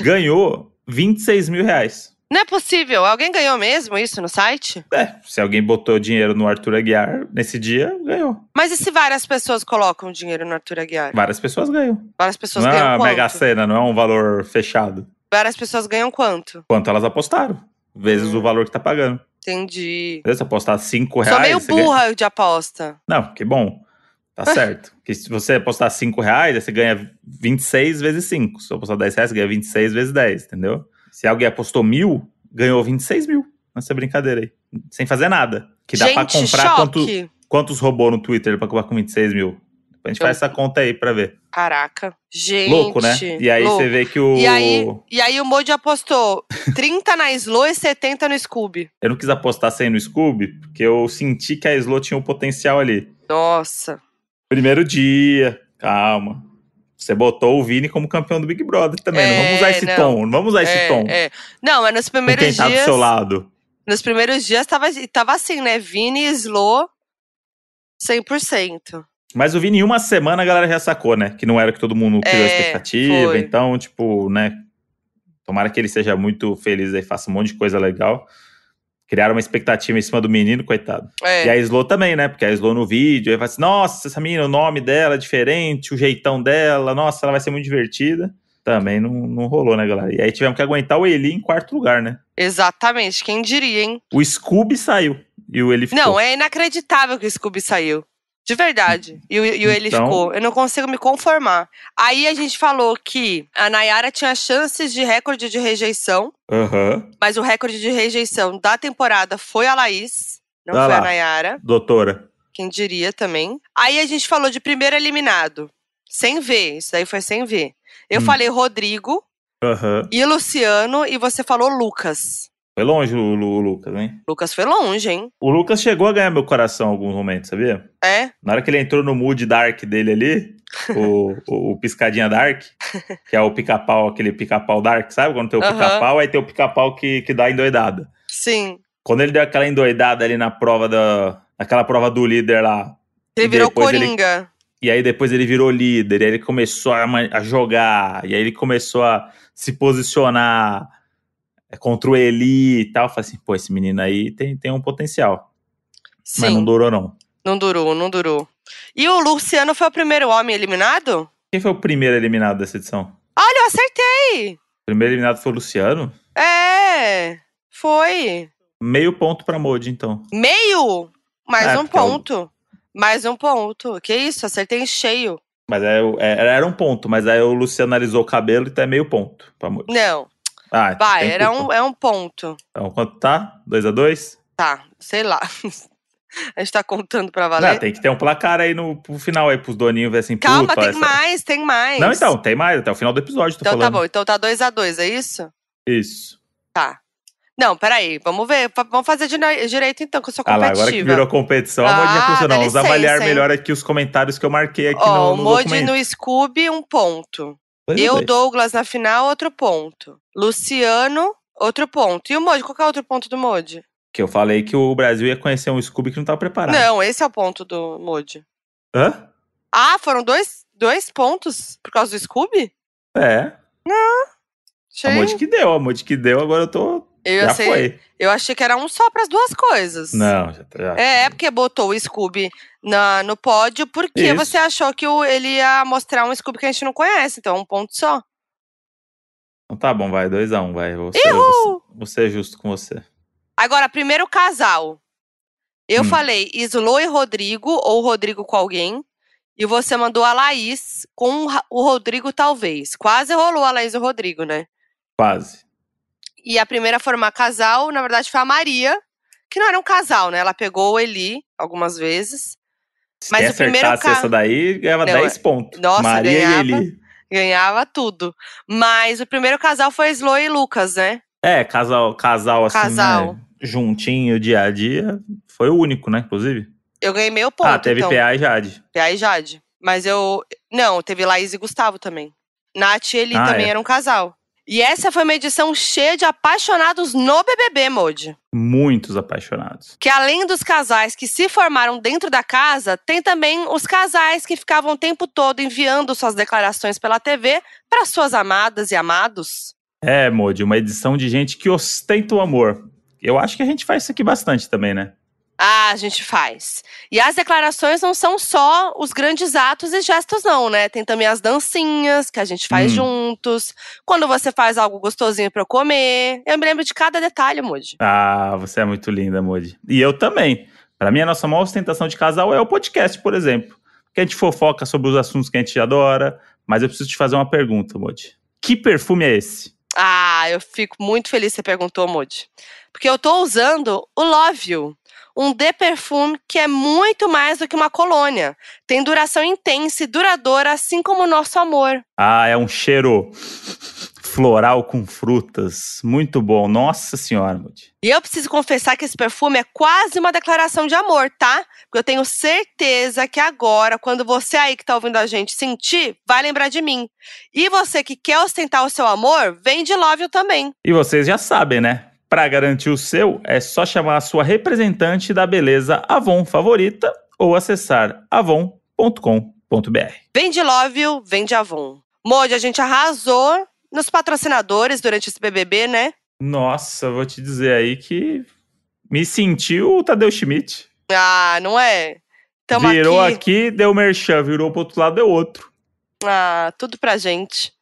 ganhou 26 mil reais. Não é possível. Alguém ganhou mesmo isso no site? É, se alguém botou dinheiro no Arthur Aguiar nesse dia, ganhou. Mas e se várias pessoas colocam dinheiro no Arthur Aguiar? Várias pessoas ganham. Várias pessoas não é ganham uma quanto? mega cena, não é um valor fechado. Várias pessoas ganham quanto? Quanto elas apostaram. vezes Hum. o valor que tá pagando. Entendi. Se apostar 5 reais. Sou meio você ganha- burra de aposta. Não, que bom. Tá certo. Porque se você apostar 5 reais, aí você ganha 26 vezes 5. Se você apostar 10 reais, você ganha 26 vezes 10, entendeu? Se alguém apostou mil, ganhou 26 mil nessa brincadeira aí. Sem fazer nada. Que dá Gente, pra comprar quanto, quantos robôs no Twitter pra comprar com 26 mil. A gente Eu- faz essa conta aí pra ver. Caraca. Gente. Louco, né? E aí louco. você vê que o. E aí, e aí o Moody apostou 30 na Slow e 70 no Scooby. Eu não quis apostar sem no Scooby, porque eu senti que a Slow tinha um potencial ali. Nossa. Primeiro dia, calma. Você botou o Vini como campeão do Big Brother também. não É, vamos usar esse não. tom. Não vamos usar esse é, tom. é. Não, mas nos primeiros quem tá do dias. seu lado. Nos primeiros dias tava, tava assim, né? Vini e Slow 100%. Mas o Vini, em uma semana, a galera já sacou, né? Que não era que todo mundo criou a É, expectativa. foi. Então, tipo, né? Tomara que ele seja muito feliz aí, faça um monte de coisa legal. Criaram uma expectativa em cima do menino, coitado. É. E a Slow também, né? Porque a Slow no vídeo, aí fala assim: nossa, essa menina, o nome dela é diferente, o jeitão dela, nossa, ela vai ser muito divertida. Também não, não rolou, né, galera? E aí tivemos que aguentar o Eli em quarto lugar, né? Exatamente, quem diria, hein? O Scooby saiu e o Eli ficou. Não, é inacreditável que o Scooby saiu. De verdade. E, o- e o ele Então- ficou. Eu não consigo me conformar. Aí a gente falou que a Nayara tinha chances de recorde de rejeição, Aham. mas o recorde de rejeição da temporada foi a Laís, não Vai foi lá. a Nayara. Doutora. Quem diria também. Aí a gente falou de primeiro eliminado. Sem ver. Isso daí foi sem ver. Eu Hum. falei Rodrigo Aham. e Luciano, e você falou Lucas. Foi longe o, o Lucas, hein? Lucas foi longe, hein? O Lucas chegou a ganhar meu coração em alguns momentos, sabia? É? Na hora que ele entrou no mood dark dele ali, o, o, o piscadinha dark, que é o pica-pau, aquele pica-pau dark, sabe? Quando tem o Aham. pica-pau, aí tem o pica-pau que, que dá endoidada. Sim. Quando ele deu aquela endoidada ali na prova da. Naquela prova do líder lá. Ele virou depois ele- Coringa. E aí depois ele virou líder, e aí ele começou a, a jogar, e aí ele começou a se posicionar contra o Eli e tal. Eu falei assim, pô, esse menino aí tem, tem um potencial. Sim. Mas não durou, não. Não durou, não durou. E o Luciano foi o primeiro homem eliminado? Quem foi o primeiro eliminado dessa edição? Olha, eu acertei! O primeiro eliminado foi o Luciano. É, foi. Meio ponto pra Modi, então. Meio? Mais É, um é ponto. Mais um ponto. Que isso, acertei em cheio. Mas é, é- era um ponto, mas aí o Luciano analisou o cabelo e tá meio ponto pra Modi. Não, Ah, vai, era um, é um ponto. Então, quanto tá? 2 a 2 Tá, sei lá. A gente tá contando pra Não, valer. tem que ter um placar aí no pro final aí, pros doninhos ver assim, Calma, tem essa- mais, tem mais. Não, então, tem mais, até o final do episódio, Então falando. tá bom, então tá 2 a 2 é isso? Isso. Tá. Não, peraí, vamos ver. Vamos fazer de- direito então, que eu sou Ah lá, competitiva. agora que virou competição, a Modi Ah, já pensou, dá não, vamos avaliar melhor aqui os comentários que eu marquei aqui Ó, no, o no Modi documento. no Scooby, um ponto. Dois a Eu, dois. Douglas, na final, outro ponto. Luciano, outro ponto. E o Modi, qual que é o outro ponto do Modi? Que eu falei que o Brasil ia conhecer um Scooby que não tava preparado. Não, esse é o ponto do Modi. Hã? Ah, foram dois, dois pontos por causa do Scooby? É, a Achei- Modi que deu, a Modi que deu, agora eu tô... eu, já sei- foi. eu achei que era um só pras duas coisas. Não, já, já. É, é porque botou o Scooby na, no pódio, porque Isso. você achou que o- ele ia mostrar um Scooby que a gente não conhece, então um ponto só. Então tá bom, vai, 2x1, um, vai. Vou ser, vou, vou ser justo com você. Agora, primeiro casal. Eu Hum. falei Islo e Rodrigo, ou Rodrigo com alguém. E você mandou a Laís com o Rodrigo, talvez. Quase rolou a Laís e o Rodrigo, né? Quase. E a primeira a formar casal, na verdade, foi a Maria, que não era um casal, né? Ela pegou o Eli algumas vezes. Se Mas o primeiro ca- essa daí, ganhava Não, 10 pontos. nossa, Maria ganhava. e Eli. Ganhava tudo. Mas o primeiro casal foi Slo e Lucas, né? É, casal, casal assim, Casal. né, juntinho, dia a dia. Foi o único, né, inclusive. Eu ganhei meio ponto, ah, teve então. PA e Jade. PA e Jade. Mas eu. Não, teve Laís e Gustavo também. Nath e Eli Ah, também é. eram um casal. E essa foi uma edição cheia de apaixonados no BBB, Modi. Muitos apaixonados. Que além dos casais que se formaram dentro da casa, tem também os casais que ficavam o tempo todo enviando suas declarações pela TV para suas amadas e amados. É, Modi, uma edição de gente que ostenta o amor. Eu acho que a gente faz isso aqui bastante também, né? Ah, a gente faz. E as declarações não são só os grandes atos e gestos, não, né? Tem também as dancinhas que a gente faz Hum. juntos. Quando você faz algo gostosinho pra eu comer. Eu me lembro de cada detalhe, Moody. Ah, você é muito linda, Modi. E eu também. Pra mim, a nossa maior ostentação de casal é o podcast, por exemplo. Que a gente fofoca sobre os assuntos que a gente adora. Mas eu preciso te fazer uma pergunta, Modi. Que perfume é esse? Ah, eu fico muito feliz que você perguntou, Moody. Porque eu tô usando o Love You. Um de perfume que é muito mais do que uma colônia. Tem duração intensa e duradoura, assim como o nosso amor. Ah, é um cheiro floral com frutas. Muito bom. Nossa senhora, Modi. E eu preciso confessar que esse perfume é quase uma declaração de amor, tá? Porque eu tenho certeza que agora, quando você aí que tá ouvindo a gente sentir, vai lembrar de mim. E você que quer ostentar o seu amor, vem de Love também. E vocês já sabem, né? Para garantir o seu, é só chamar a sua representante da beleza Avon favorita ou acessar avon.com.br. Vem de Love You, vem de Avon. Modi, a gente arrasou nos patrocinadores durante esse BBB, né? Nossa, vou te dizer aí que me sentiu o Tadeu Schmidt. Ah, não é? Tamo virou aqui. aqui, deu merchan, virou pro outro lado, deu outro. Ah, tudo pra gente.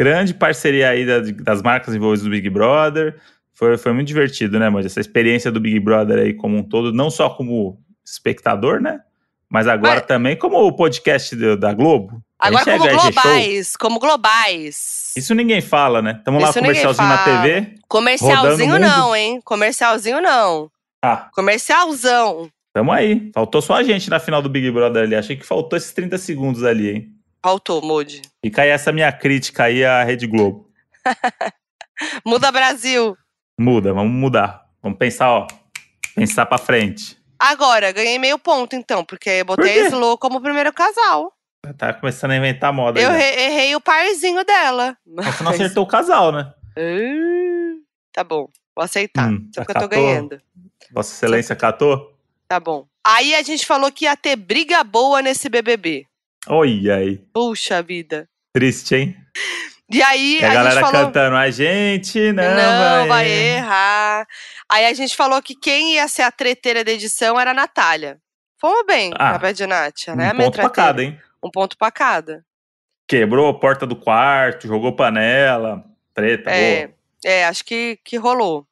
Grande parceria aí da- das marcas envolvidas no Big Brother. Foi, foi muito divertido, né, mano? Essa experiência do Big Brother aí como um todo, não só como espectador, né? Mas agora Mas- também como o podcast do- da Globo. Agora como é VG Show. globais, como globais. Isso ninguém fala, né? Tamo lá Isso comercialzinho na. TV. Comercialzinho não, hein? Comercialzinho não. Ah, Comercialzão. tamo aí. Faltou só a gente na final do Big Brother ali. Achei que faltou esses 30 segundos ali, hein? Faltou, Modi. Fica aí essa minha crítica aí à Rede Globo. Muda Brasil. Muda, vamos mudar. Vamos pensar, ó. Pensar pra frente. Agora, ganhei meio ponto, então, porque eu botei quê? a Slow como primeiro casal. Tá começando a inventar moda. Eu já. re- errei o parzinho dela. Mas Você não acertou o casal, né? Ah, Tá bom, vou aceitar. Hum, Só que eu tô ganhando. Vossa Excelência catou? Tá bom. Aí a gente falou que ia ter briga boa nesse BBB. Olha aí. Puxa vida. Triste, hein? E aí E a, a, galera gente falou. cantando, a gente não, Não, vai, vai errar. Aí a gente falou que quem ia ser a treteira da edição era a Natália. Fomos bem, Ah, na pé de Nátia, Um né? minha ponto pra cada, hein? Um ponto pra cada. Quebrou a porta do quarto, jogou panela. Treta, É, boa. é, acho que, que rolou.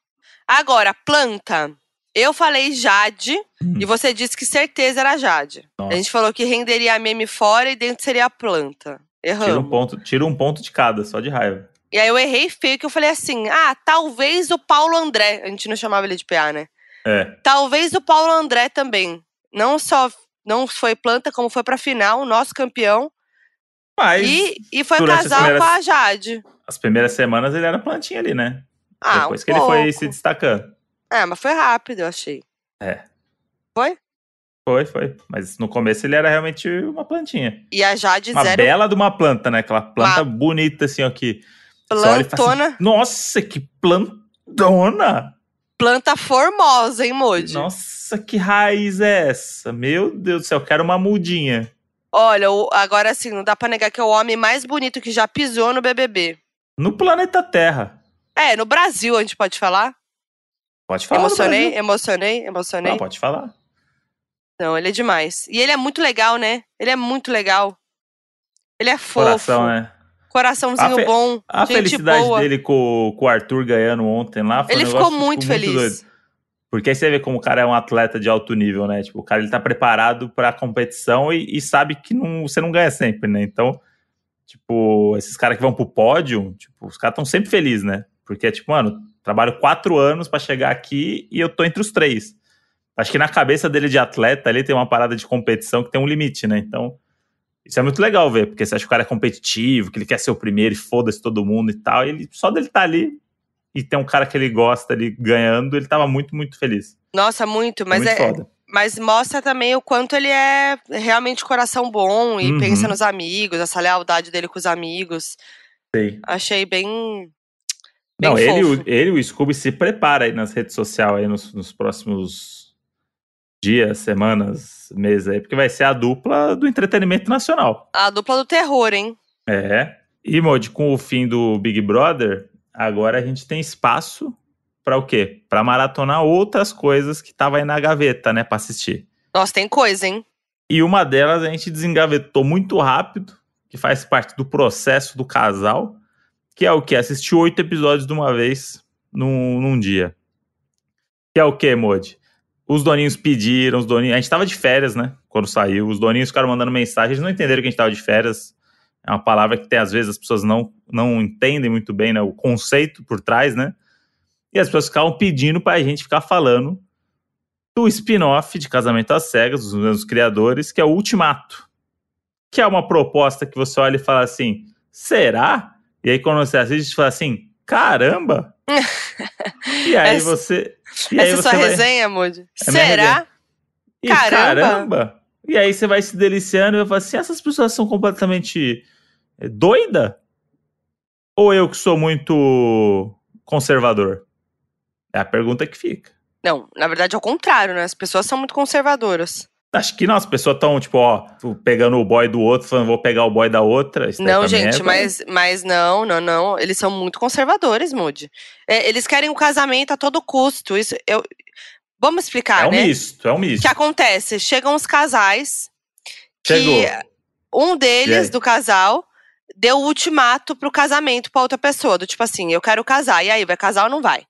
Agora, planta. Eu falei Jade Hum. e você disse que certeza era Jade. Nossa. A gente falou que renderia a meme fora e dentro seria a planta. Tira um, Erramos. ponto, tira um ponto de cada, só de raiva. E aí eu errei feio que eu falei assim: ah, talvez o Paulo André. A gente não chamava ele de PA, né? É. Talvez o Paulo André também. Não só não foi planta, como foi pra final, nosso campeão. Mas E, e foi casal primeiras- com a Jade. as primeiras semanas ele era plantinha ali, né? Ah, Depois um que ele foi pouco. se destacando. É, mas foi rápido, eu achei. É. Foi? Foi, foi. Mas no começo ele era realmente uma plantinha. E a Jade Uma zero bela de uma planta, né? Aquela planta bonita, assim, ó, que... fala plantona. assim, Nossa, que plantona! Planta formosa, hein, Moji? Nossa, que raiz é essa? Meu Deus do céu, eu quero uma mudinha. Olha, agora assim, não dá pra negar que é o homem mais bonito que já pisou no BBB. No planeta Terra. É, no Brasil a gente pode falar. Pode falar emocionei, emocionei, emocionei. Não, pode falar. Não, ele é demais. E ele é muito legal, né? Ele é muito legal. Ele é fofo. Coração, né? Coraçãozinho A bom. A gente felicidade boa. dele com, com o Arthur ganhando ontem lá foi Ele um ficou tipo, muito feliz. doido. Porque aí você vê como o cara é um atleta de alto nível, né? Tipo, o cara ele tá preparado pra competição e, e sabe que não, você não ganha sempre, né? Então, tipo, esses caras que vão pro pódio, tipo, os caras estão sempre felizes, né? Porque, tipo, mano, trabalho quatro anos pra chegar aqui e eu tô entre os três. Acho que na cabeça dele de atleta ali tem uma parada de competição que tem um limite, né? Então, isso é muito legal ver, porque você acha que o cara é competitivo, que ele quer ser o primeiro e foda-se todo mundo e tal. E ele, só dele tá ali e tem um cara que ele gosta ali ganhando, ele tava muito, muito feliz. Nossa, muito. Mas, muito é, mas mostra também o quanto ele é realmente coração bom e Uhum. pensa nos amigos, essa lealdade dele com os amigos. Sei. Achei bem. bem Não, ele, fofo. o- ele e o Scooby se prepara aí nas redes sociais aí nos, nos próximos dias, semanas, meses aí, porque vai ser a dupla do entretenimento nacional. A dupla do terror, hein? É. E, Modi, com o fim do Big Brother, agora a gente tem espaço para o quê? Para maratonar outras coisas que tava aí na gaveta, né, para assistir. Nossa, tem coisa, hein? E uma delas a gente desengavetou muito rápido, que faz parte do processo do casal, que é o que? Assistir oito episódios de uma vez num, num dia. Que é o que, Modi? Os doninhos pediram, os doninhos. A gente tava de férias, né? Quando saiu. Os doninhos ficaram mandando mensagem, eles não entenderam que a gente tava de férias. É uma palavra que tem, às vezes, as pessoas não, não entendem muito bem né, o conceito por trás, né? E as pessoas ficavam pedindo pra gente ficar falando do spin-off de Casamento às Cegas, dos mesmos criadores, que é o Ultimato. Que é uma proposta que você olha e fala assim: será? E aí, quando você assiste, você fala assim: caramba! e aí você. E Essa aí é sua vai- resenha, Moody? É Será? E Caramba! caramba! E aí você vai se deliciando e vai falar assim: essas pessoas são completamente eh, doida? Ou eu que sou muito conservador? É a pergunta que fica. Não, na verdade é o contrário, né? As pessoas são muito conservadoras. Acho que não, as pessoas estão, tipo, ó, pegando o boy do outro, falando, vou pegar o boy da outra. Não, também gente, mas, mas não, não, não. Eles são muito conservadores, Moody. É, eles querem o casamento a todo custo. Isso, eu... Vamos explicar, É um né? misto, é um O misto. que acontece? Chegam os casais que Chegou. um deles do casal deu o ultimato pro casamento pra outra pessoa, do tipo assim, eu quero casar, e aí, vai casar ou não vai?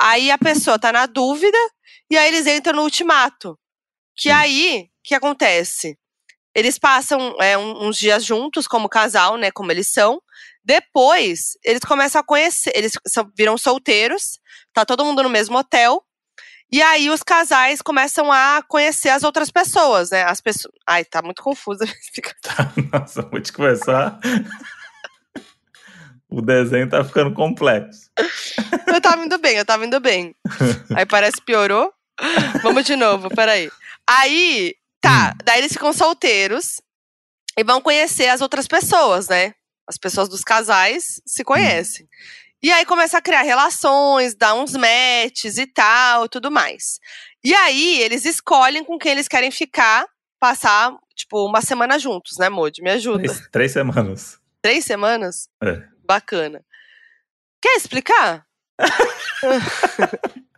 Aí a pessoa tá na dúvida, e aí eles entram no ultimato. Que Sim. aí, o que acontece? Eles passam é, um- uns dias juntos como casal, né, como eles são. Depois, eles começam a conhecer, eles são- viram solteiros, tá todo mundo no mesmo hotel. E aí os casais começam a conhecer as outras pessoas, né? As pessoas. Ai, tá muito confusa. Fica- Nossa, vou te começar. o desenho tá ficando complexo. eu tava indo bem, eu tava indo bem. Aí parece que piorou. Vamos de novo, peraí. Aí, tá, daí eles ficam solteiros e vão conhecer as outras pessoas, né? As pessoas dos casais se conhecem. E aí começa a criar relações, dar uns matches e tal, tudo mais. E aí eles escolhem com quem eles querem ficar, passar, tipo, uma semana juntos, né, Moody? Me ajuda. Três, três semanas. Três semanas? É. Bacana. Quer explicar?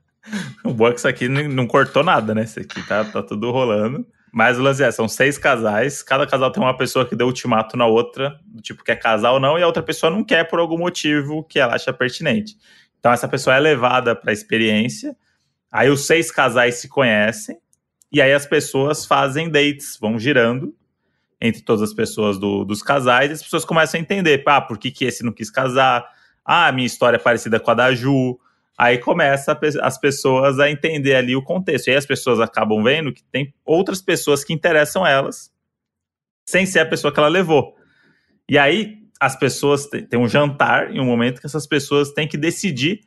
O bom é que isso aqui não cortou nada, né? Isso aqui tá, tá tudo rolando. Mas o lance é, são seis casais, cada casal tem uma pessoa que deu ultimato na outra, do tipo quer casar ou não, e a outra pessoa não quer por algum motivo que ela acha pertinente. Então essa pessoa é levada para a experiência, aí os seis casais se conhecem, e aí as pessoas fazem dates, vão girando entre todas as pessoas do- dos casais, e as pessoas começam a entender, ah, por que, que esse não quis casar? Ah, minha história é parecida com a da Ju, Aí começa as pessoas a entender ali o contexto. E aí as pessoas acabam vendo que tem outras pessoas que interessam elas, sem ser a pessoa que ela levou. E aí as pessoas têm um jantar em um momento que essas pessoas têm que decidir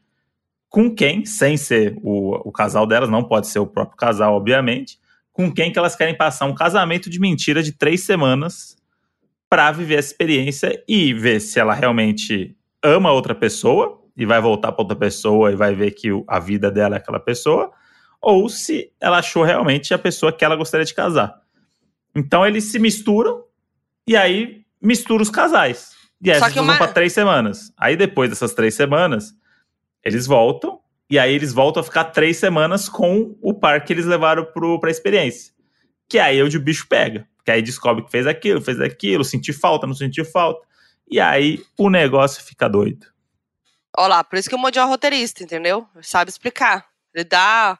com quem, sem ser o, o casal delas, não pode ser o próprio casal, obviamente, com quem que elas querem passar um casamento de mentira de três semanas para viver essa experiência e ver se ela realmente ama outra pessoa e vai voltar para outra pessoa e vai ver que a vida dela é aquela pessoa, ou se ela achou realmente a pessoa que ela gostaria de casar. Então eles se misturam e aí mistura os casais. E aí Só vão para três semanas. Aí depois dessas três semanas, eles voltam e aí eles voltam a ficar três semanas com o par que eles levaram pro, pra experiência. Que aí é onde o bicho pega. Que aí descobre que fez aquilo, fez aquilo, sentiu falta, não sentiu falta. E aí o negócio fica doido. Olha lá, por isso que o Moody é o roteirista, entendeu? Ele sabe explicar. Ele dá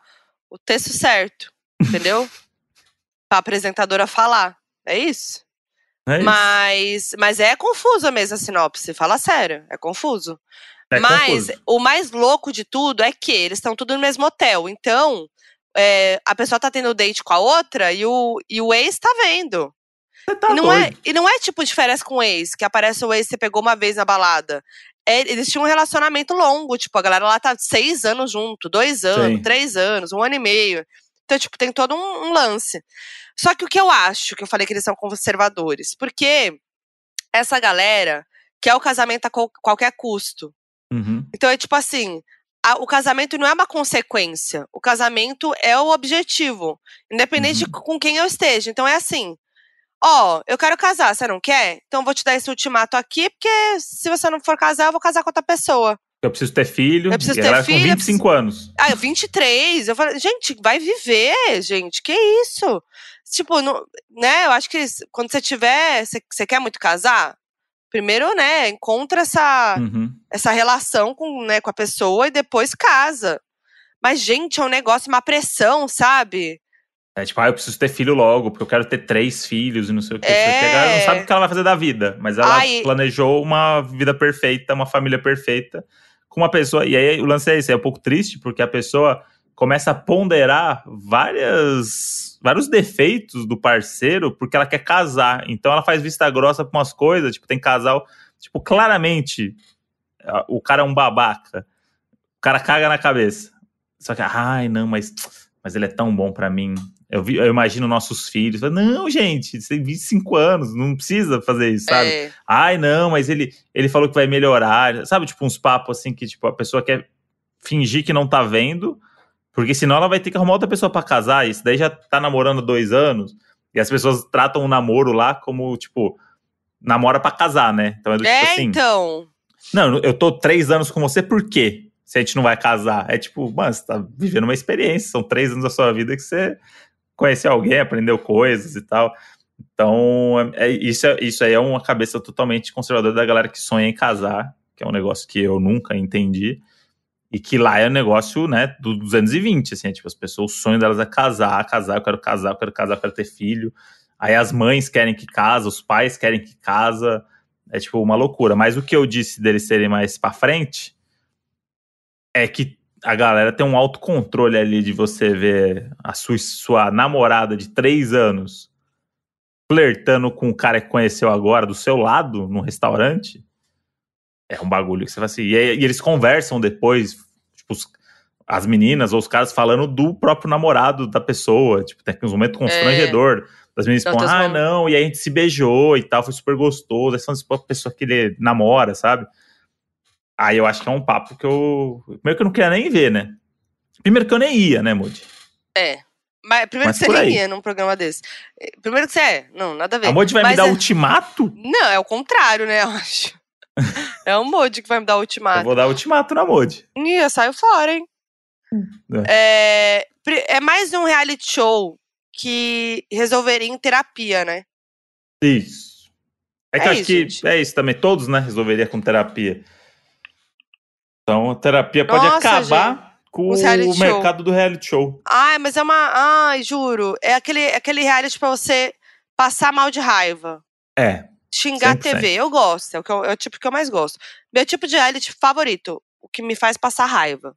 o texto certo, entendeu? pra apresentadora falar. É isso? É isso. Mas, mas é confusa mesmo a sinopse, fala sério, é confuso. É mas confuso. o mais louco de tudo é que eles estão tudo no mesmo hotel. Então, é, a pessoa tá tendo date com a outra e o, e o ex tá vendo. Tá e, não é, e não é tipo de férias com o ex, que aparece o ex que você pegou uma vez na balada. É, eles tinham um relacionamento longo, tipo, a galera lá tá seis anos junto, dois anos, Sim. três anos, um ano e meio. Então, tipo, tem todo um, um lance. Só que o que eu acho, que eu falei que eles são conservadores, porque essa galera quer o casamento a qual- qualquer custo. Uhum. Então é tipo assim, a- o casamento não é uma consequência, o casamento é o objetivo, independente de Uhum. com quem eu esteja. Então é assim, ó, eu quero casar, você não quer? Então eu vou te dar esse ultimato aqui, porque se você não for casar, eu vou casar com outra pessoa. Eu preciso ter filho. Eu preciso ter ela filho, com eu 25 anos. Ah, eu 23. Eu falei, gente, vai viver, gente. Que isso? Tipo, não- né? Eu acho que quando você tiver. Você, você quer muito casar? Primeiro, né? Encontra essa, Uhum. essa relação com, né, com a pessoa e depois casa. Mas, gente, é um negócio, uma pressão, sabe? É tipo, ah, eu preciso ter filho logo, porque eu quero ter três filhos e não sei o que. É. A galera não sabe o que ela vai fazer da vida, mas ela Ai. planejou uma vida perfeita, uma família perfeita com uma pessoa. E aí o lance é esse, é um pouco triste, porque a pessoa começa a ponderar várias, vários defeitos do parceiro porque ela quer casar. Então ela faz vista grossa pra umas coisas, tipo, tem casal, tipo, claramente o cara é um babaca. O cara caga na cabeça. Só que, ai, não, mas, mas ele é tão bom pra mim. Eu, vi, eu imagino nossos filhos. Não, gente, você tem 25 anos, não precisa fazer isso, sabe? É. Ai, não, mas ele, ele falou que vai melhorar. Sabe, tipo, uns papos assim que tipo, a pessoa quer fingir que não tá vendo, porque senão ela vai ter que arrumar outra pessoa pra casar. Isso daí já tá namorando dois anos. E as pessoas tratam o namoro lá como, tipo, namora pra casar, né? Então é do tipo É, assim. então. Não, eu tô três anos com você, por quê? Se a gente não vai casar. É tipo, mano, você tá vivendo uma experiência. São três anos da sua vida que você conheceu alguém, aprendeu coisas e tal. Então, é, é- isso, é- isso aí é uma cabeça totalmente conservadora da galera que sonha em casar, que é um negócio que eu nunca entendi. E que lá é um negócio, né, do 220, assim, é tipo, as pessoas, o sonho delas é casar, casar, eu quero casar, eu quero casar, eu quero ter filho. Aí as mães querem que casa, os pais querem que casa. É tipo uma loucura. Mas o que eu disse deles serem mais pra frente é que a galera tem um autocontrole ali de você ver a sua, sua namorada de três anos flertando com o cara que conheceu agora do seu lado, num restaurante. É um bagulho que você fala assim. E, e eles conversam depois, tipo, os- as meninas ou os caras falando do próprio namorado da pessoa. Tipo, tem uns momentos constrangedor. Das meninas, outras ah, não, e aí a gente se beijou e tal, foi super gostoso. Aí são tipo, a pessoa que ele namora, sabe? Aí eu acho que é um papo que eu. Primeiro que eu não queria nem ver, né? Primeiro que eu nem ia, né, Moody? É. Mas primeiro Mas que você nem ia num programa desse. Eh, Primeiro que você é. Não, nada a ver. A Moody vai Mas me dar é- ultimato? Não, é o contrário, né, eu acho. é o Modi que vai me dar o Eu ultimato. vou dar ultimato na Moody. Ih, eu saio fora, hein? É, pri- é mais um reality show que resolveria em terapia, né? Isso. É que É eu acho isso, que gente. é isso também. Todos, né, resolveria com terapia. Então, a terapia pode Nossa, acabar com os reality o show. mercado do reality show. Ai, mas é uma. Ai, juro. É aquele, aquele reality pra você passar mal de raiva. É. Xingar a 100%. TV. Eu gosto. É o, eu- é o tipo que eu mais gosto. Meu tipo de reality favorito. O que me faz passar raiva.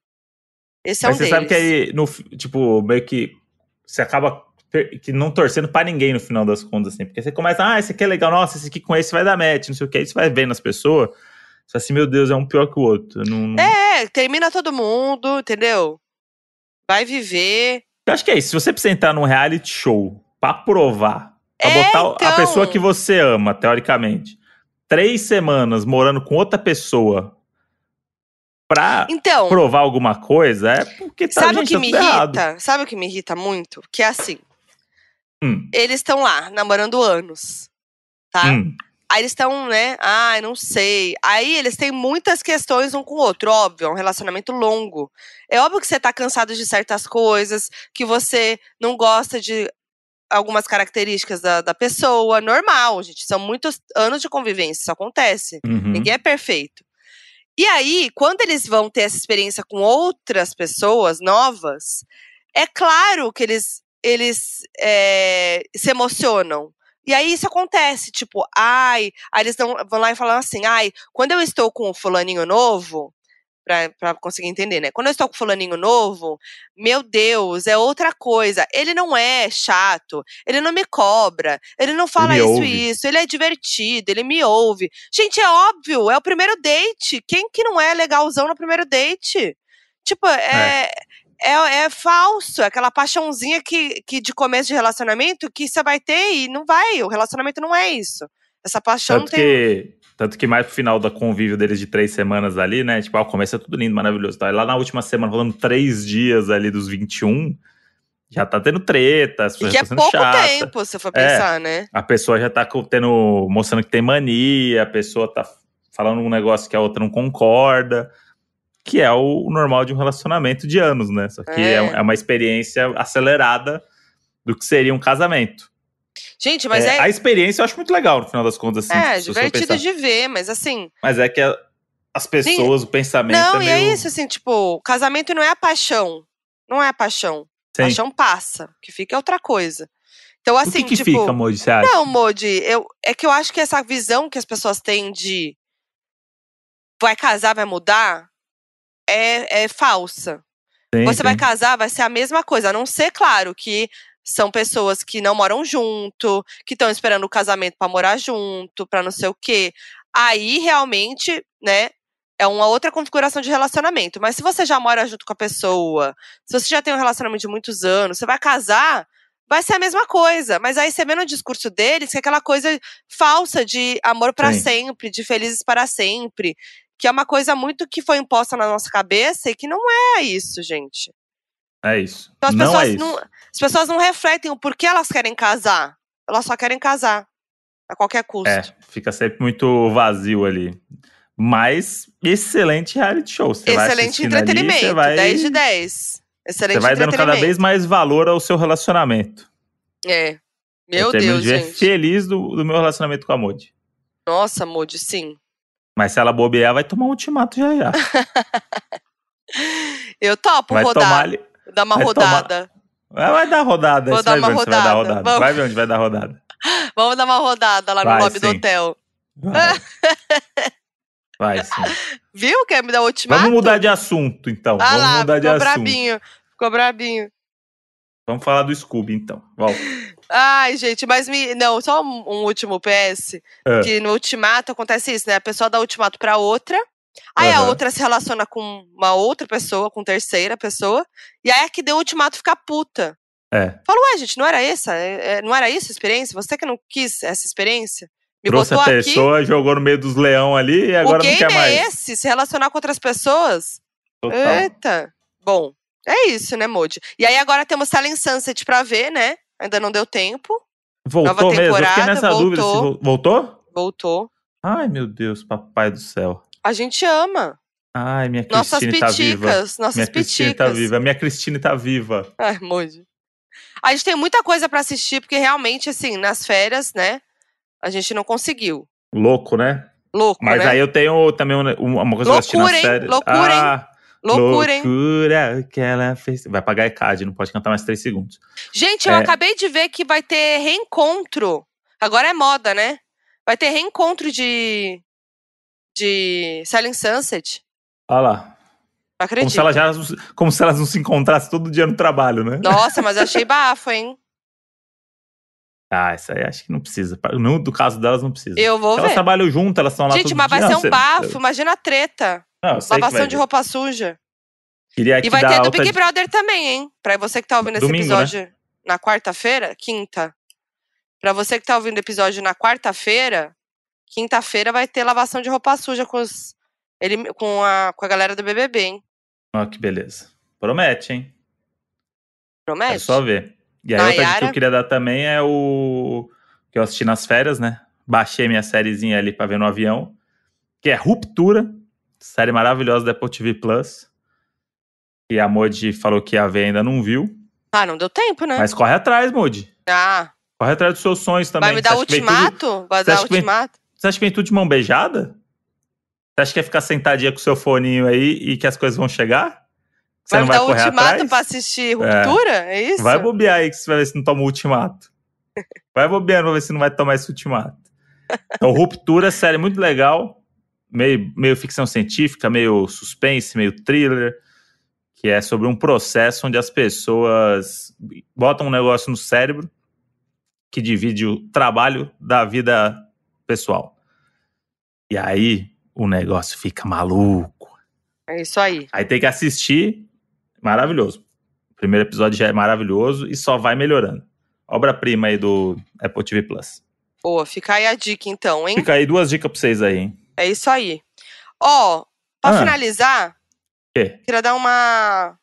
Esse é Mas um você deles. sabe que aí, no, tipo, meio que você acaba que não torcendo pra ninguém no final das contas, assim. Porque você começa, ah, esse aqui é legal, nossa, esse aqui com esse vai dar match, não sei o que. Aí você vai vendo as pessoas, fala assim, meu Deus, é um pior que o outro. Eu Não, É, termina todo mundo, entendeu? Vai viver. Eu acho que é isso. Se você precisa entrar num reality show pra provar, pra É, botar a então. pessoa que você ama, teoricamente, três semanas morando com outra pessoa pra Então, provar alguma coisa, é porque tá, sabe o gente, que tá me tudo errado. irrita? Sabe o que me irrita muito? Que é assim, Hum, eles estão lá, namorando anos, tá? hum. Aí eles estão, né? Ai, não sei. Aí eles têm muitas questões um com o outro, óbvio, é um relacionamento longo. É óbvio que você tá cansado de certas coisas, que você não gosta de algumas características da, da pessoa, normal, gente. São muitos anos de convivência, isso acontece. Uhum. Ninguém é perfeito. E aí, quando eles vão ter essa experiência com outras pessoas novas, é claro que eles, eles é, se emocionam. E aí isso acontece, tipo, ai, aí eles dão- vão lá e falam assim, ai, quando eu estou com o fulaninho novo, pra, pra conseguir entender, né? Quando eu estou com o fulaninho novo, meu Deus, é outra coisa. Ele não é chato, ele não me cobra, ele não fala me isso ouve. e isso, ele é divertido, ele me ouve. Gente, é óbvio, é o primeiro date. Quem que não é legalzão no primeiro date? Tipo, é. É, é falso, é aquela paixãozinha que, que de começo de relacionamento que você vai ter e não vai. O relacionamento não é isso. Essa paixão não Tanto tem. que, tanto que mais pro final da convívio deles de três semanas ali, né? Tipo, ah, o começo é tudo lindo, maravilhoso. Tá? E lá na última semana, rolando três dias ali dos 21, já tá tendo treta, as E pessoas que é pouco chatas. tempo, se for É. pensar, né? A pessoa já tá tendo, mostrando que tem mania, a pessoa tá falando um negócio que a outra não concorda. Que é o normal de um relacionamento de anos, né? Só que é, É. é uma experiência acelerada do que seria um casamento. Gente, mas É, é, A experiência eu acho muito legal, no final das contas. Assim, é divertido de ver, mas assim. Mas é que a- as pessoas, o pensamento Não, é e meio... é isso, assim, tipo, casamento não é a paixão. Não é a paixão. Sim. Paixão passa. O que fica é outra coisa. Então, o assim, que, que tipo. fica, Moji, você acha? Não, Modi, eu, é que eu acho que essa visão que as pessoas têm de vai casar, vai mudar, é, é falsa. Sim, Você vai sim. casar, vai ser a mesma coisa, a não ser, claro, que são pessoas que não moram junto, que estão esperando o casamento pra morar junto, pra não sei o quê. Aí, realmente, né, é uma outra configuração de relacionamento. Mas se você já mora junto com a pessoa, se você já tem um relacionamento de muitos anos, você vai casar, vai ser a mesma coisa. Mas aí você vê no discurso deles que é aquela coisa falsa de amor pra Sim. sempre, de felizes para sempre. Que é uma coisa muito que foi imposta na nossa cabeça e que não é isso, gente. É isso. Então as não pessoas é isso. não, as pessoas não refletem o porquê elas querem casar. Elas só querem casar. A qualquer custo. É, fica sempre muito vazio ali. Mas, excelente reality show. Você Excelente ali, entretenimento. você vai, 10 de 10. Excelente Você vai dando cada vez mais valor ao seu relacionamento. É. Meu eu Deus, gente. feliz do, do meu relacionamento com a Modi. Nossa, Moody, sim. Mas se ela bobear, vai tomar um ultimato já já. Eu topo Vai rodar. tomar ali. Dar uma vai tomar- rodada. Vai vai dar rodada. Vou dar vai uma ver você vai dar rodada. rodada. Vamos. Vai ver onde vai dar rodada. Vamos dar uma rodada lá no Vai, lobby do sim. hotel. Vai, vai sim. Viu? Quer me dar ultimato? Vamos mudar de assunto, então. Ah Vamos lá, mudar de ficou assunto. brabinho. Ficou brabinho. Vamos falar do Scooby, então. Volta. Ai, gente, mas me. Não, só um, um último PS. É. Que no ultimato acontece isso, né? A pessoa dá ultimato pra outra. Aí a Aham. outra se relaciona com uma outra pessoa, com terceira pessoa. E aí a que deu o ultimato fica puta. É. Fala, ué, gente, não era essa? É, é, não era isso a experiência? Você que não quis essa experiência? Me Trouxe a botou aqui? pessoa, jogou no meio dos leão ali e agora o não quer mais. é esse? Se relacionar com outras pessoas? Total. Eita. Bom, é isso, né, Modi? E aí agora temos Silent Sunset pra ver, né? Ainda não deu tempo. Voltou Nova mesmo? Eu temporada, nessa dúvida. se voltou. vol- voltou? Voltou. Ai, meu Deus, papai do céu. A gente ama. Ai, minha Nossas Cristine tá viva. piticas. Nossas Minha Cristine piticas. tá viva. Minha Cristine tá viva. Ai, Modi. A gente tem muita coisa pra assistir, porque realmente, assim, nas férias, né? A gente não conseguiu. Louco, né? Louco, Mas né? aí eu tenho também uma coisa que eu assisti Loucura, na hein? série. Loucura, hein? Ah, Loucura, hein? Loucura que ela fez. Vai pagar ECAD, não pode cantar mais três segundos. Gente, eu É. acabei de ver que vai ter reencontro. Agora é moda, né? Vai ter reencontro de. de Selling Sunset. Olha lá. Não Como acredito. se, ela já, como se elas não se encontrassem todo dia no trabalho, né? Nossa, mas eu achei bafo, hein? Ah, isso aí acho que não precisa. No do caso delas, não precisa. Eu vou elas ver. trabalham junto, elas estão lá Gente, mas vai dia. ser um você- bafo. Imagina a treta. Não, que Lavação de ver. roupa suja. Queria E vai ter do Big Brother também, hein? Pra você que tá ouvindo esse Domingo, né? episódio na quarta-feira, quinta. Pra você que tá ouvindo o episódio na quarta-feira, quinta-feira vai ter lavação de roupa suja com, os, ele, com, a, com a galera do BBB, hein? Ó, que beleza. Promete, hein? Promete? É só ver. E aí, outra dica que eu queria dar também é o. que eu assisti nas férias, né? Baixei minha sériezinha ali pra ver no avião. Que é Ruptura. Série maravilhosa da Apple TV Plus. E a Modi falou que a ver ainda não viu. Ah, não deu tempo, né? Mas corre atrás, Modi. Ah, Corre atrás dos seus sonhos também. vai me dar vem tudo- ultimato? Vai dar que vem- ultimato? Você acha que vem tudo de mão beijada? Você acha que é ficar sentadinha com o seu foninho aí e que as coisas vão chegar? Você Vai não me vai dar correr ultimato atrás? pra assistir Ruptura? É, isso? Vai bobear aí que você vai ver se não toma o ultimato. Vai bobeando pra ver se não vai tomar esse ultimato. Então, Ruptura, série muito legal. Meio, meio ficção científica, meio suspense, meio thriller. Que é sobre um processo onde as pessoas botam um negócio no cérebro que divide o trabalho da vida pessoal. E aí o negócio fica maluco. É isso aí. Aí tem que assistir. Maravilhoso. O primeiro episódio já é maravilhoso e só vai melhorando. Obra-prima aí do Apple TV Plus. Boa, fica aí a dica então, hein? Fica aí duas dicas pra vocês aí, hein? É isso aí. Ó, pra Ah. finalizar, quê? queria dar uma.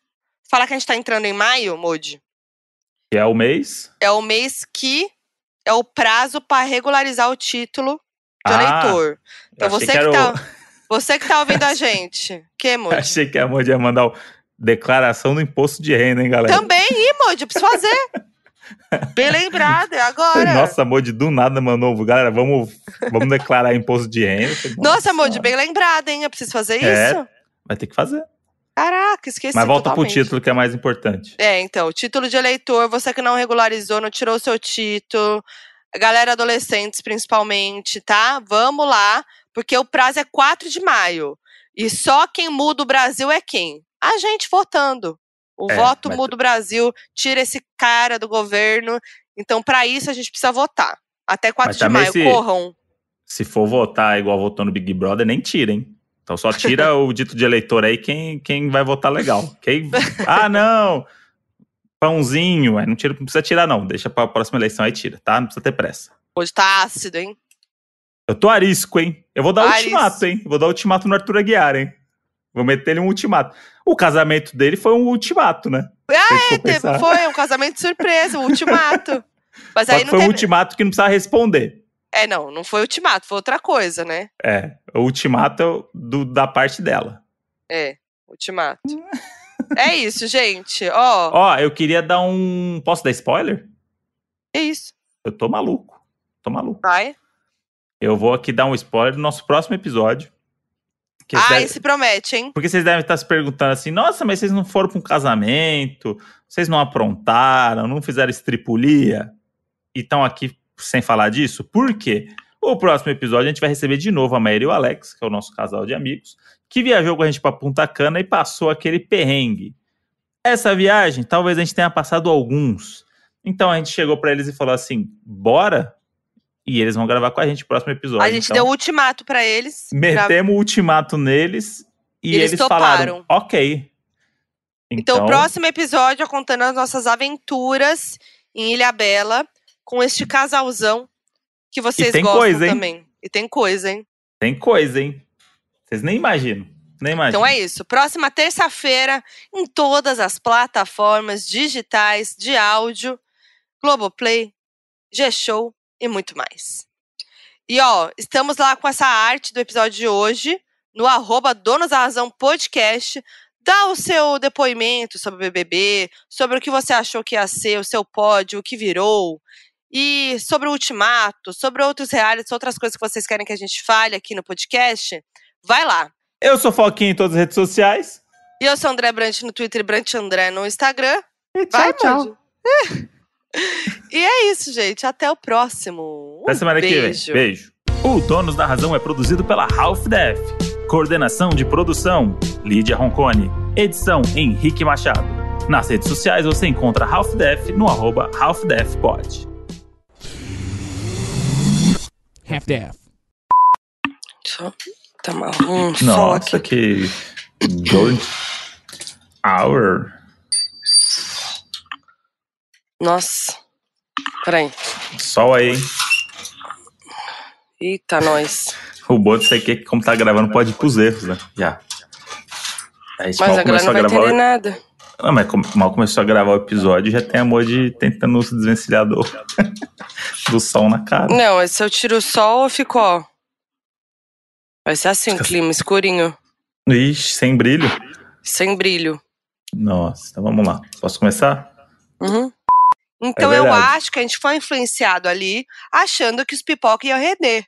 Falar que a gente tá entrando em maio, Modi. Que é o mês. É o mês que é o prazo pra regularizar o título de Ah, eleitor. Então você que que, era o- tá. Você que tá ouvindo a gente. Que, Moody? Achei que a Moody ia mandar o declaração do imposto de renda, hein, galera? Também, eu preciso fazer. Bem lembrado, é agora. Nossa, a Moody do nada mandou. Galera, vamos, vamos declarar imposto de renda. Falei, Nossa, Moody, bem lembrado, hein? Eu preciso fazer É. isso. Vai ter que fazer. Caraca, esqueci Mas volta totalmente. pro título que é mais importante. É, então, título de eleitor, você que não regularizou, não tirou o seu título, galera adolescentes principalmente, tá? Vamos lá, porque o prazo é 4 de maio. E só quem muda o Brasil é quem? A gente votando. O É, voto mas- muda o Brasil, tira esse cara do governo. Então, para isso, a gente precisa votar. Até 4 Mas de maio, se- corram. Se for votar igual votou no Big Brother, nem tira, hein? Então só tira o dito de eleitor aí quem, quem vai votar legal. Quem... Ah, não! Pãozinho. Aí não, tira, não precisa tirar, não. Deixa pra próxima eleição aí tira, tá? Não precisa ter pressa. Hoje tá ácido, hein? Eu tô arisco, hein? Eu vou dar Arisco. ultimato, hein? Vou dar ultimato no Arthur Aguiar, hein? Vou meter ele um ultimato. O casamento dele foi um ultimato, né? Ah, é, teve, foi um casamento surpresa, um ultimato. Mas Só aí não foi um teve. ultimato que não precisava responder. É, não, não foi ultimato, foi outra coisa, né? É, o ultimato do, da parte dela. É, ultimato. é isso, gente. Ó, Ó, eu queria dar um. Posso dar spoiler? é isso. Eu tô maluco. Tô maluco. Vai. Eu vou aqui dar um spoiler do nosso próximo episódio. Que Ah, deve- esse promete, hein? Porque vocês devem estar se perguntando assim: nossa, mas vocês não foram para um casamento, vocês não aprontaram, não fizeram estripulia e estão aqui sem falar disso? Por quê? O próximo episódio a gente vai receber de novo a Maíra e o Alex, que é o nosso casal de amigos, que viajou com a gente para Punta Cana e passou aquele perrengue. Essa viagem, talvez a gente tenha passado alguns. Então a gente chegou para eles e falou assim: bora? E eles vão gravar com a gente o próximo episódio. A gente Então, deu ultimato pra eles. Metemos o ultimato neles e Eles eles, falaram, ok. Então, o próximo episódio é contando as nossas aventuras em Ilha Bela com este casalzão que vocês tem gostam coisa, também. E tem coisa, hein? tem coisa, hein? Vocês nem imaginam. Nem imaginam. Então é isso. Próxima terça-feira, em todas as plataformas digitais de áudio, Globoplay, G-Show e muito mais. E ó, estamos lá com essa arte do episódio de hoje, no arroba Donos da Razão Podcast. Dá o seu depoimento sobre o BBB, sobre o que você achou que ia ser, o seu pódio, o que virou. E sobre o ultimato, sobre outros realities, outras coisas que vocês querem que a gente fale aqui no podcast, vai lá. Eu sou Foquinha em todas as redes sociais. E eu sou André Brant no Twitter e Brant André no Instagram. E Vai, tchau, tchau. Moody. e é isso, gente. Até o próximo. Até Um semana beijo. que vem. Beijo. O Donos da Razão é produzido pela Half Def. Coordenação de produção: Lídia Roncone. Edição: Henrique Machado. Nas redes sociais você encontra Half Def no arroba Half Def Pod. Half-Death. Só tomar um sol Nossa, aqui. que Hour. Nossa. Peraí. Sol aí, hein? Eita, nós. O bom disso aqui é que, como tá gravando, pode ir pros erros, né? Já. A gente Mas mal a galera começou não vai entender o- nada. Não, mas mal começou a gravar o episódio, já tem a Modi tentando se desvencilhar do, do sol na cara. Não, mas se eu tiro o sol, eu fico, ó. Vai ser assim, o clima escurinho, Ixi, sem brilho. sem brilho. Nossa, então vamos lá. Posso começar? Uhum. Então É eu acho que a gente foi influenciado ali, achando que os pipoca iam render.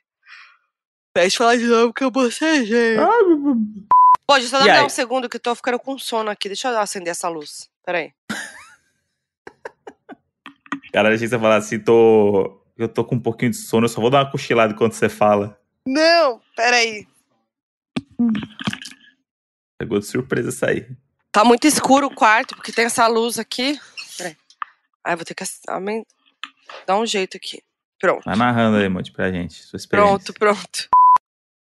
Pede falar de novo que eu bocejei. Pô, deixa eu só dar um segundo que eu tô ficando com sono aqui. Deixa eu acender essa luz. Peraí. Cara, que você falar assim, tô. Eu tô com um pouquinho de sono, eu só vou dar uma cochilada enquanto você fala. Não, peraí. Pegou de surpresa isso aí. Tá muito escuro o quarto, porque tem essa luz aqui. Ai, vou ter que aumen- dar um jeito aqui. Pronto. Vai narrando aí, Modi, pra gente. Pronto, pronto.